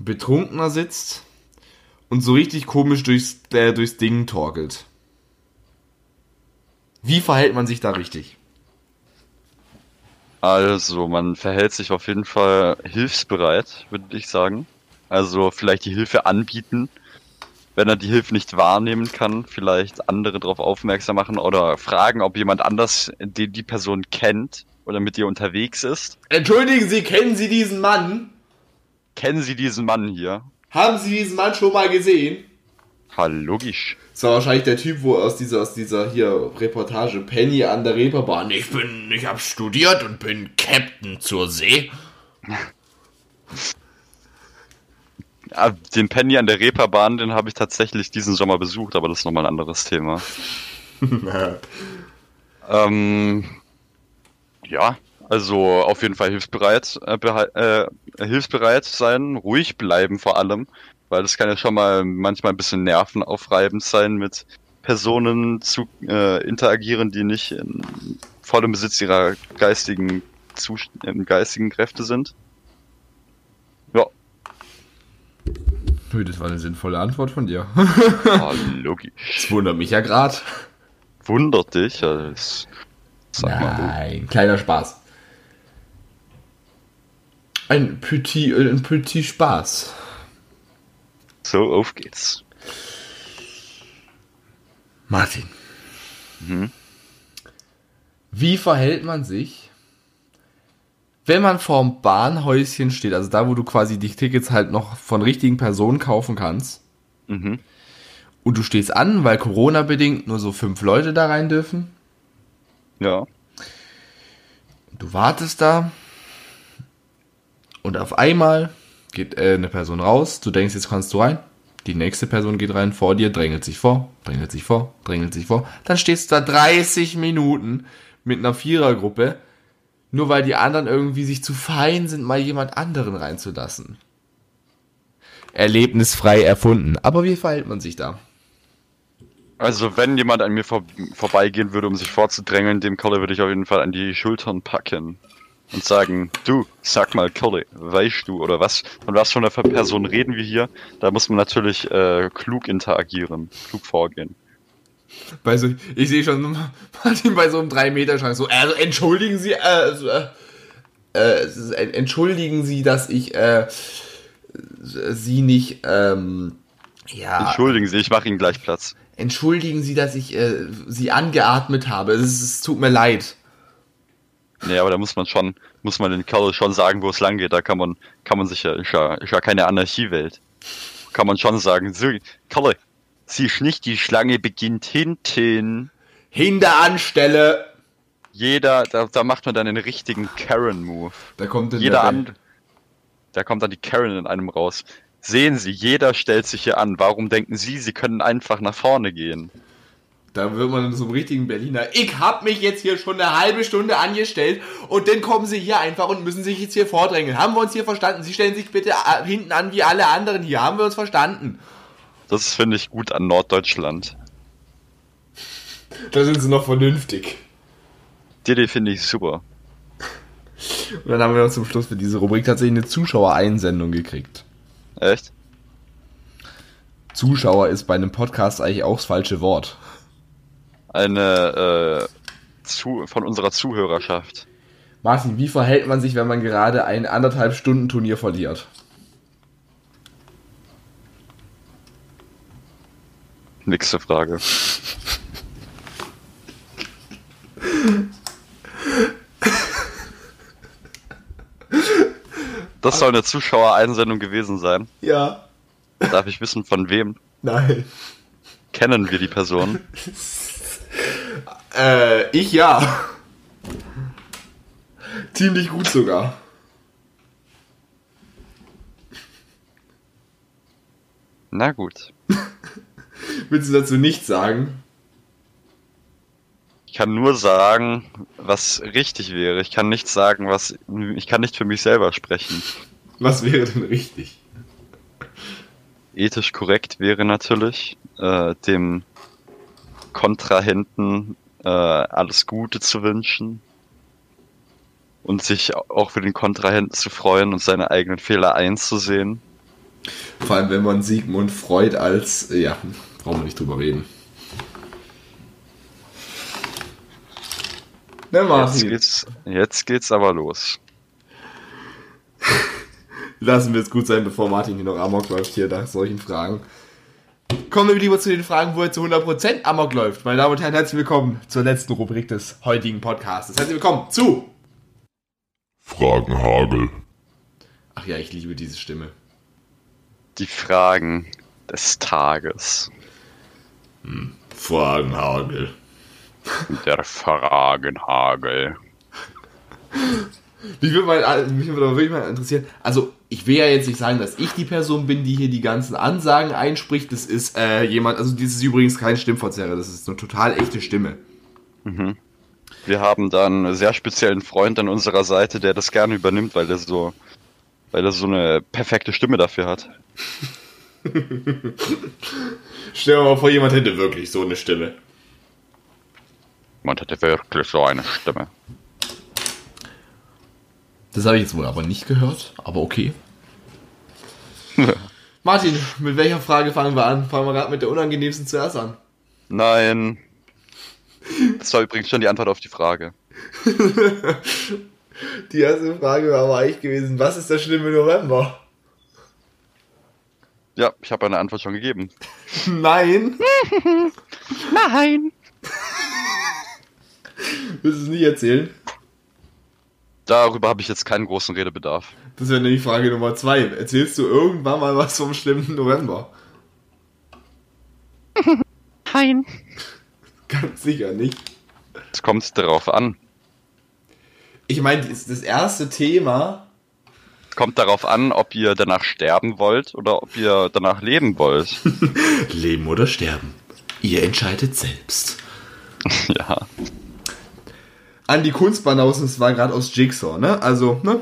Speaker 1: ein Betrunkener sitzt und so richtig komisch durchs, äh, durchs Ding torkelt? Wie verhält man sich da richtig?
Speaker 2: Also, man verhält sich auf jeden Fall hilfsbereit, würde ich sagen. Also vielleicht die Hilfe anbieten. Wenn er die Hilfe nicht wahrnehmen kann, vielleicht andere darauf aufmerksam machen oder fragen, ob jemand anders, den die Person kennt oder mit dir unterwegs ist.
Speaker 1: Entschuldigen Sie, kennen Sie diesen Mann?
Speaker 2: Kennen Sie diesen Mann hier?
Speaker 1: Haben Sie diesen Mann schon mal gesehen?
Speaker 2: Ha, logisch.
Speaker 1: Das war wahrscheinlich der Typ, wo aus dieser, aus dieser hier Reportage Penny an der Reeperbahn. Ich bin, ich hab studiert und bin Captain zur See.
Speaker 2: Ah, Den Penny an der Reeperbahn, den habe ich tatsächlich diesen Sommer besucht, aber das ist nochmal ein anderes Thema. ähm, ja, also auf jeden Fall hilfsbereit, äh, äh, hilfsbereit sein, ruhig bleiben vor allem, weil das kann ja schon mal manchmal ein bisschen nervenaufreibend sein, mit Personen zu äh, interagieren, die nicht in vollem Besitz ihrer geistigen, Zust äh, geistigen Kräfte sind. Ja,
Speaker 1: Nö, das war eine sinnvolle Antwort von dir.
Speaker 2: ah, logisch.
Speaker 1: Das wundert mich ja grad.
Speaker 2: Wundert dich, ja, das, sag mal,
Speaker 1: Nein, kleiner Spaß. Ein petit, äh, ein petit Spaß.
Speaker 2: So auf geht's.
Speaker 1: Martin.
Speaker 2: Mhm.
Speaker 1: Wie verhält man sich, wenn man vorm Bahnhäuschen steht, also da, wo du quasi die Tickets halt noch von richtigen Personen kaufen kannst,
Speaker 2: Mhm.
Speaker 1: und du stehst an, weil Corona bedingt nur so fünf Leute da rein dürfen.
Speaker 2: Ja.
Speaker 1: Du wartest da und auf einmal geht äh, eine Person raus. Du denkst, jetzt kannst du rein. Die nächste Person geht rein vor dir, drängelt sich vor, drängelt sich vor, drängelt sich vor. Dann stehst du da 30 Minuten mit einer Vierergruppe, nur weil die anderen irgendwie sich zu fein sind, mal jemand anderen reinzulassen. Erlebnisfrei erfunden. Aber wie verhält man sich da?
Speaker 2: Also wenn jemand an mir vor, vorbeigehen würde, um sich vorzudrängeln, dem Kalle würde ich auf jeden Fall an die Schultern packen und sagen, du, sag mal Kalle, weißt du oder was, von was für einer Person reden wir hier? Da muss man natürlich äh, klug interagieren, klug vorgehen.
Speaker 1: Bei so, ich sehe schon Martin bei so einem 3-Meter-Schrank so, also entschuldigen Sie, äh, äh, äh, entschuldigen Sie, dass ich äh, Sie nicht, ähm, ja,
Speaker 2: Entschuldigen Sie, ich mache Ihnen gleich Platz.
Speaker 1: entschuldigen Sie, dass ich äh, Sie angeatmet habe. Es, es tut mir leid.
Speaker 2: Nee, aber da muss man schon, muss man den Kerl schon sagen, wo es lang geht. Da kann man, kann man sich ja, ist ja, ist ja keine Anarchiewelt. Kann man schon sagen, so, Kerle, siehst nicht, die Schlange beginnt hinten.
Speaker 1: Hinter anstelle.
Speaker 2: Jeder, da, da macht man dann den richtigen Karen-Move.
Speaker 1: Da kommt dann
Speaker 2: Jeder
Speaker 1: der,
Speaker 2: an, da kommt dann die Karen in einem raus. Sehen Sie, jeder stellt sich hier an. Warum denken Sie, Sie können einfach nach vorne gehen?
Speaker 1: Da wird man so einem richtigen Berliner. Ich hab mich jetzt hier schon eine halbe Stunde angestellt und dann kommen Sie hier einfach und müssen sich jetzt hier vordrängeln. Haben wir uns hier verstanden? Sie stellen sich bitte äh, hinten an wie alle anderen hier. Haben wir uns verstanden?
Speaker 2: Das finde ich gut an Norddeutschland.
Speaker 1: Da sind sie noch vernünftig.
Speaker 2: Die Idee finde ich super.
Speaker 1: Und dann haben wir noch zum Schluss für diese Rubrik tatsächlich eine Zuschauereinsendung gekriegt.
Speaker 2: Echt?
Speaker 1: Zuschauer ist bei einem Podcast eigentlich auch das falsche Wort.
Speaker 2: Eine äh, zu, von unserer Zuhörerschaft.
Speaker 1: Martin, wie verhält man sich, wenn man gerade ein anderthalb Stunden Turnier verliert?
Speaker 2: Nächste Frage. Das soll eine Zuschauereinsendung gewesen sein.
Speaker 1: Ja.
Speaker 2: Darf ich wissen, von wem?
Speaker 1: Nein.
Speaker 2: Kennen wir die Person?
Speaker 1: Äh, ich ja. Ziemlich gut sogar.
Speaker 2: Na gut.
Speaker 1: Willst du dazu nichts sagen?
Speaker 2: Ich kann nur sagen, was richtig wäre. Ich kann nichts sagen, was. Ich kann nicht für mich selber sprechen.
Speaker 1: Was wäre denn richtig?
Speaker 2: Ethisch korrekt wäre natürlich, äh, dem Kontrahenten äh, alles Gute zu wünschen und sich auch für den Kontrahenten zu freuen und seine eigenen Fehler einzusehen.
Speaker 1: Vor allem, wenn man Sigmund Freud als. Ja, brauchen wir nicht drüber reden. Na,
Speaker 2: Jetzt geht's, jetzt geht's aber los.
Speaker 1: lassen wir es gut sein, bevor Martin hier noch Amok läuft hier nach solchen Fragen. Kommen wir lieber zu den Fragen, wo er zu 100% Amok läuft. Meine Damen und Herren, herzlich willkommen zur letzten Rubrik des heutigen Podcasts. Herzlich willkommen zu.
Speaker 3: Fragenhagel.
Speaker 1: Ach ja, ich liebe diese Stimme.
Speaker 2: Die Fragen des Tages.
Speaker 1: Fragenhagel.
Speaker 2: Der Fragenhagel.
Speaker 1: Mich würde mal, mich würde aber wirklich mal interessieren. Also, ich will ja jetzt nicht sagen, dass ich die Person bin, die hier die ganzen Ansagen einspricht. Das ist äh, jemand, also das ist übrigens kein Stimmverzerrer, das ist eine total echte Stimme.
Speaker 2: Wir haben da einen sehr speziellen Freund an unserer Seite, der das gerne übernimmt, weil er so, weil er so eine perfekte Stimme dafür hat.
Speaker 1: Stell dir mal vor, jemand hätte wirklich so eine Stimme.
Speaker 2: Man hatte wirklich so eine Stimme.
Speaker 1: Das habe ich jetzt wohl aber nicht gehört, aber okay. Martin, mit welcher Frage fangen wir an? Fangen wir gerade mit der unangenehmsten zuerst an.
Speaker 2: Nein. Das war übrigens schon die Antwort auf die Frage.
Speaker 1: Die erste Frage war aber eigentlich gewesen, was ist der schlimme November?
Speaker 2: Ja, ich habe eine Antwort schon gegeben.
Speaker 1: Nein.
Speaker 2: Nein.
Speaker 1: Willst du es nicht erzählen?
Speaker 2: Darüber habe ich jetzt keinen großen Redebedarf.
Speaker 1: Das wäre nämlich Frage Nummer zwei. Erzählst du irgendwann mal was vom schlimmen November?
Speaker 2: Nein.
Speaker 1: Ganz sicher nicht.
Speaker 2: Es kommt darauf an.
Speaker 1: Ich meine, das das erste Thema.
Speaker 2: Kommt darauf an, ob ihr danach sterben wollt oder ob ihr danach leben wollt.
Speaker 1: Leben oder sterben. Ihr entscheidet selbst.
Speaker 2: ja.
Speaker 1: An die Kunstbanausen, das war gerade aus Jigsaw, ne? Also, ne?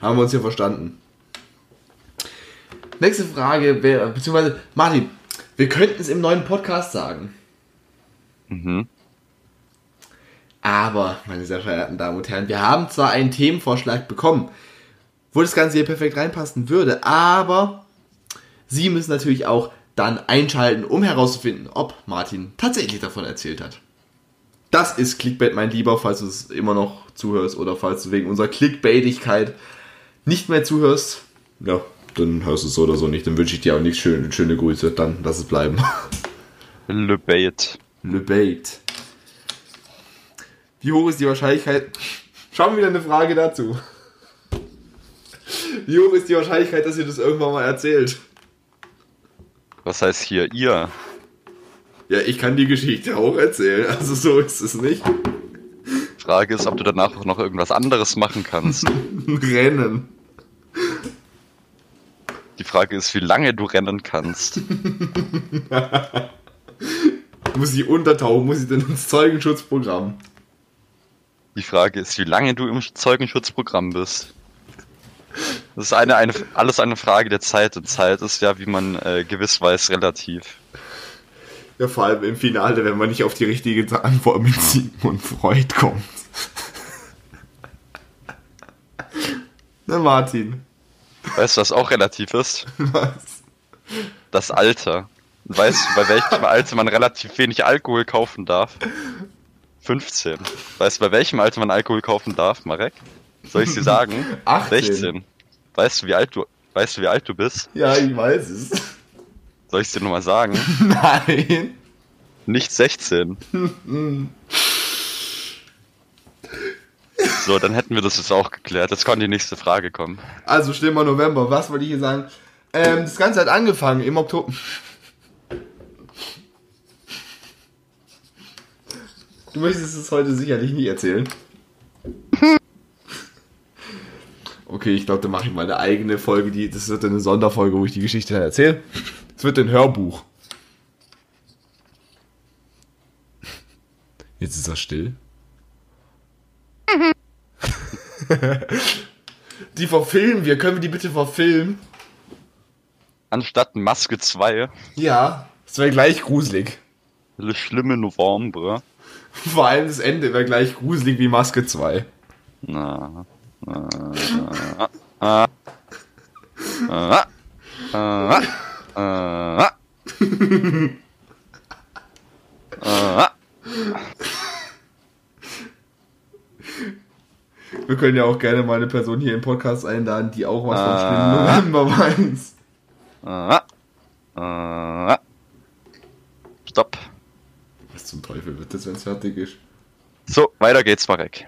Speaker 1: Haben wir uns hier verstanden. Nächste Frage wäre, beziehungsweise, Martin, wir könnten es im neuen Podcast sagen.
Speaker 2: Mhm.
Speaker 1: Aber, meine sehr verehrten Damen und Herren, wir haben zwar einen Themenvorschlag bekommen, wo das Ganze hier perfekt reinpassen würde, aber Sie müssen natürlich auch dann einschalten, um herauszufinden, ob Martin tatsächlich davon erzählt hat. Das ist Clickbait, mein Lieber, falls du es immer noch zuhörst oder falls du wegen unserer Clickbaitigkeit nicht mehr zuhörst. Ja, dann hörst du es so oder so nicht. Dann wünsche ich dir auch nichts schöne, schöne Grüße. Dann lass es bleiben.
Speaker 2: Le Bait.
Speaker 1: Le Bait. Wie hoch ist die Wahrscheinlichkeit? Schauen wir wieder eine Frage dazu. Wie hoch ist die Wahrscheinlichkeit, dass ihr das irgendwann mal erzählt?
Speaker 2: Was heißt hier ihr?
Speaker 1: Ja, ich kann die Geschichte auch erzählen, also so ist es nicht.
Speaker 2: Frage ist, ob du danach auch noch irgendwas anderes machen kannst.
Speaker 1: Rennen.
Speaker 2: Die Frage ist, wie lange du rennen kannst.
Speaker 1: Muss ich untertauchen? Muss ich denn ins Zeugenschutzprogramm?
Speaker 2: Die Frage ist, wie lange du im Zeugenschutzprogramm bist. Das ist eine, eine, alles eine Frage der Zeit. Und Zeit ist ja, wie man äh, gewiss weiß, relativ.
Speaker 1: Ja, vor allem im Finale, wenn man nicht auf die richtige Antwort mit Sigmund Freud kommt. Na, Martin.
Speaker 2: Weißt du, was auch relativ ist?
Speaker 1: Was?
Speaker 2: Das Alter. Weißt du, bei welchem Alter man relativ wenig Alkohol kaufen darf? 15. Weißt du, bei welchem Alter man Alkohol kaufen darf, Marek? Soll ich dir sagen?
Speaker 1: 18.
Speaker 2: 16. Weißt du, wie alt du, weißt du, wie alt du bist?
Speaker 1: Ja, ich weiß es.
Speaker 2: Soll ich dir nochmal sagen?
Speaker 1: Nein.
Speaker 2: Nicht 16. So, dann hätten wir das jetzt auch geklärt. Jetzt kann die nächste Frage kommen.
Speaker 1: Also, schlimmer November. Was wollte ich hier sagen? Ähm, das Ganze hat angefangen im Oktober. Du möchtest es heute sicherlich nie erzählen. Okay, ich glaube, dann mache ich mal eine eigene Folge, die, das wird eine Sonderfolge, wo ich die Geschichte dann erzähle. Es wird ein Hörbuch. Jetzt ist er still. die verfilmen wir, können wir die bitte verfilmen?
Speaker 2: Anstatt Maske 2,
Speaker 1: Ja, das wäre gleich gruselig.
Speaker 2: Le schlimme November.
Speaker 1: Vor allem das Ende wäre gleich gruselig wie Maske 2.
Speaker 2: Na,
Speaker 1: Wir können ja auch gerne mal eine Person hier im Podcast einladen, die auch was vom
Speaker 2: Ah.
Speaker 1: November weiß.
Speaker 2: Stopp.
Speaker 1: Was zum Teufel wird das, wenn es fertig ist?
Speaker 2: So, weiter geht's, Marek.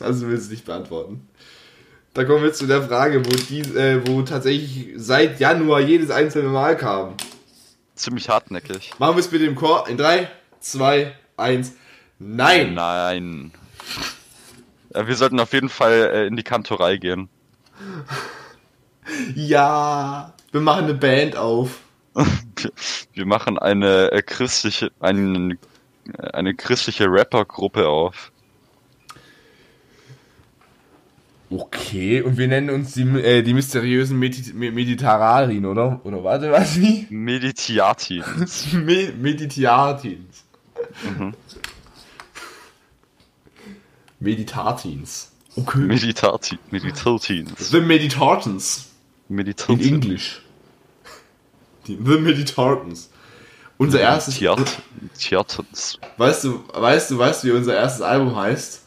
Speaker 1: Also willst du nicht beantworten. Da kommen wir zu der Frage, wo, die, äh, wo tatsächlich seit Januar jedes einzelne Mal kam.
Speaker 2: Ziemlich hartnäckig.
Speaker 1: Machen wir es bitte im Chor. In 3, 2, 1. Nein!
Speaker 2: Nein. Ja, wir sollten auf jeden Fall äh, in die Kantorei gehen.
Speaker 1: Ja! Wir machen eine Band auf.
Speaker 2: Wir, machen eine äh, christliche, eine, eine christliche Rappergruppe auf.
Speaker 1: Okay, und wir nennen uns die, äh, die mysteriösen Medi Mediterrarien, oder? Oder warte, was wie?
Speaker 2: Meditiatins.
Speaker 1: Me Meditiatins.
Speaker 2: Mhm.
Speaker 1: Meditatins. Okay.
Speaker 2: Meditati Meditatins.
Speaker 1: The Meditatins. In
Speaker 2: Meditatins.
Speaker 1: English. Die, the Meditatins. Unser erstes.
Speaker 2: Theat Theatens.
Speaker 1: Weißt du, weißt du, weißt du, wie unser erstes Album heißt?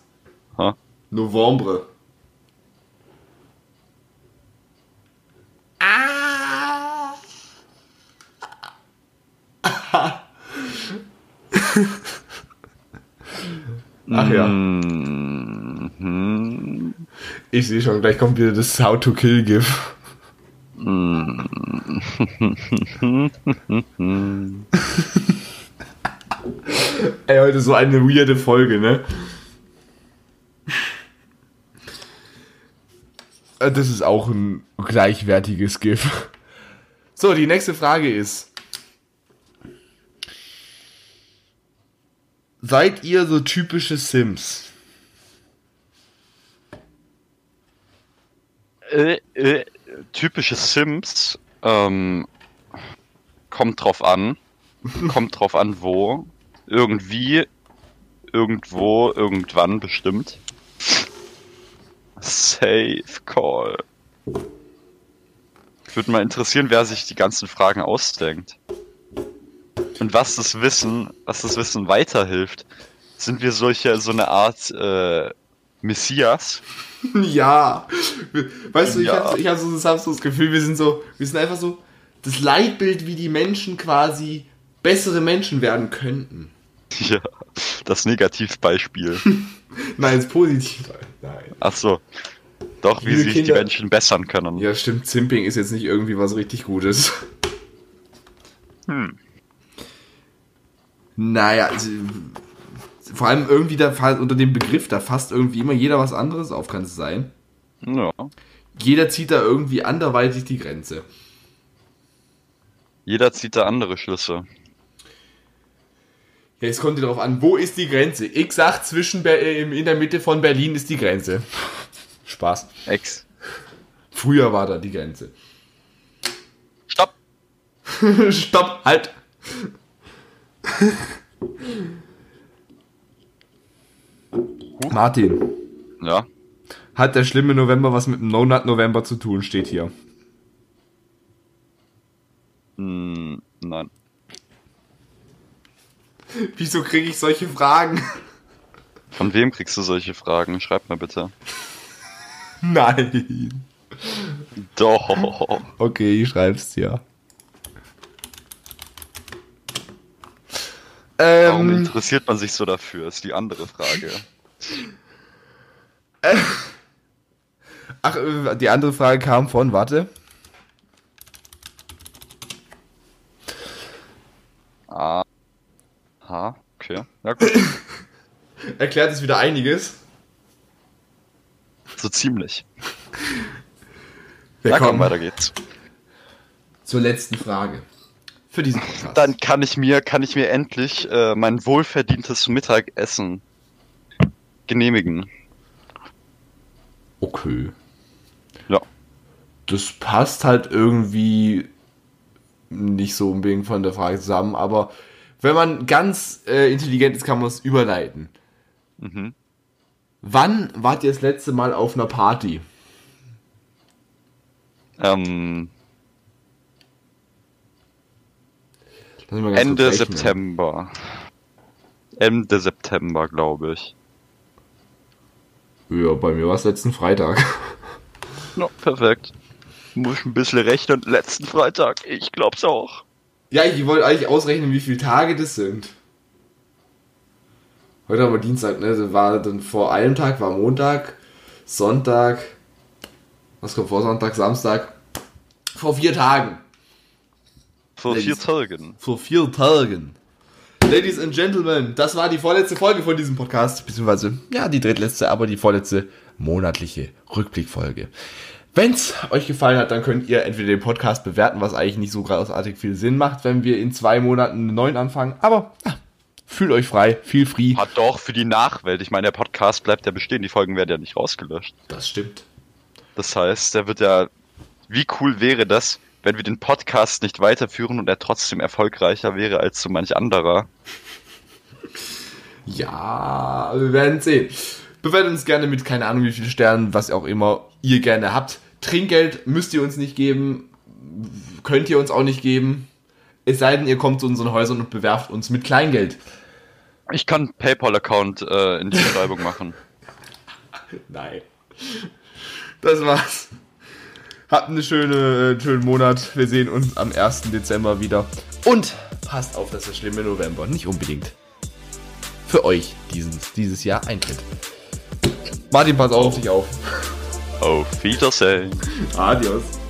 Speaker 2: Ha?
Speaker 1: Novembre. Ach ja.
Speaker 2: Mhm.
Speaker 1: Ich sehe schon, gleich kommt wieder das How to Kill GIF. Ey, heute so eine weirde Folge, ne? Äh, Das ist auch ein gleichwertiges GIF. So, die nächste Frage ist. Seid ihr so typische Sims?
Speaker 2: Äh, äh, typische Sims ähm, kommt drauf an. kommt drauf an, wo. Irgendwie, irgendwo, irgendwann bestimmt. Safe Call. Würde mal interessieren, wer sich die ganzen Fragen ausdenkt. Und was das Wissen, was das Wissen weiterhilft. Sind wir solche, so eine Art äh, Messias?
Speaker 1: Ja. Weißt du, ich
Speaker 2: Ja.
Speaker 1: habe ich hab so, ich hab so das Gefühl, wir sind so, wir sind einfach so das Leitbild, wie die Menschen quasi bessere Menschen werden könnten.
Speaker 2: Ja, das Negativbeispiel.
Speaker 1: Nein, ist positiv. Nein.
Speaker 2: Ach so. Doch, wie
Speaker 1: Liebe
Speaker 2: sich die
Speaker 1: Kinder-
Speaker 2: Menschen bessern können.
Speaker 1: Ja, stimmt, Zimping ist jetzt nicht irgendwie was richtig Gutes.
Speaker 2: Hm.
Speaker 1: Naja, also, vor allem irgendwie da unter dem Begriff, da fasst irgendwie immer jeder was anderes auf, kann es sein.
Speaker 2: Ja.
Speaker 1: Jeder zieht da irgendwie anderweitig die Grenze.
Speaker 2: Jeder zieht da andere Schlüsse.
Speaker 1: Ja, es kommt darauf an, wo ist die Grenze? Ich sag, zwischen Ber äh, in der Mitte von Berlin ist die Grenze. Spaß.
Speaker 2: Ex.
Speaker 1: Früher war da die Grenze.
Speaker 2: Stopp!
Speaker 1: Stopp, halt! Martin,
Speaker 2: Ja.
Speaker 1: hat der schlimme November was mit dem No-Nut November zu tun, steht hier.
Speaker 2: Hm, nein.
Speaker 1: Wieso kriege ich solche Fragen?
Speaker 2: Von wem kriegst du solche Fragen? Schreib mal bitte.
Speaker 1: Nein.
Speaker 2: Doch.
Speaker 1: Okay, ich schreib's dir. Ähm,
Speaker 2: Warum interessiert man sich so dafür, ist die andere Frage.
Speaker 1: ach, äh, die andere Frage kam von, warte.
Speaker 2: Ah. Ha, okay. Ja gut.
Speaker 1: Erklärt es wieder einiges.
Speaker 2: So ziemlich.
Speaker 1: Wir
Speaker 2: Na komm, weiter geht's.
Speaker 1: zur letzten Frage. Für diesen Podcast.
Speaker 2: Dann kann ich mir, kann ich mir endlich äh, mein wohlverdientes Mittagessen genehmigen.
Speaker 1: Okay.
Speaker 2: Ja.
Speaker 1: Das passt halt irgendwie nicht so unbedingt von der Frage zusammen, aber wenn man ganz äh, intelligent ist, kann man es überleiten.
Speaker 2: Mhm.
Speaker 1: Wann wart ihr das letzte Mal auf einer Party?
Speaker 2: Ähm,
Speaker 1: Lass mich mal ganz
Speaker 2: Ende. September. Ende September, glaube ich.
Speaker 1: Ja, bei mir war es letzten Freitag.
Speaker 2: Ja, perfekt. Muss ich ein bisschen rechnen. Letzten Freitag. Ich glaub's auch.
Speaker 1: Ja, ich wollte eigentlich ausrechnen, wie viele Tage das sind. Heute haben wir Dienstag, ne? Das war dann vor einem Tag, war Montag, Sonntag. Was kommt vor Sonntag, Samstag? Vor vier Tagen.
Speaker 2: Vor
Speaker 1: Ladies.
Speaker 2: vier Tagen.
Speaker 1: Vor vier Tagen. Ladies and Gentlemen, das war die vorletzte Folge von diesem Podcast, beziehungsweise, ja, die drittletzte, aber die vorletzte monatliche Rückblickfolge. Wenn's euch gefallen hat, dann könnt ihr entweder den Podcast bewerten, was eigentlich nicht so großartig viel Sinn macht, wenn wir in zwei Monaten einen neuen anfangen, aber ja, fühlt euch frei, feel free.
Speaker 2: Hat doch für die Nachwelt. Ich meine, der Podcast bleibt ja bestehen. Die Folgen werden ja nicht rausgelöscht.
Speaker 1: Das stimmt.
Speaker 2: Das heißt, der wird ja. Wie cool wäre das, wenn wir den Podcast nicht weiterführen und er trotzdem erfolgreicher wäre als so manch anderer?
Speaker 1: Ja, wir werden sehen. Bewertet uns gerne mit keine Ahnung wie viele Sternen, was auch immer ihr gerne habt. Trinkgeld müsst ihr uns nicht geben, könnt ihr uns auch nicht geben. Es sei denn, ihr kommt zu unseren Häusern und bewerft uns mit Kleingeld.
Speaker 2: Ich kann PayPal-Account äh, in die Beschreibung machen.
Speaker 1: Nein. Das war's. Habt eine schöne, äh, einen schönen Monat. Wir sehen uns am 1. Dezember wieder. Und passt auf, dass der schlimme November nicht unbedingt für euch dieses, dieses Jahr eintritt. Martin, pass auf dich auf.
Speaker 2: Auf Wiedersehen.
Speaker 1: Adios.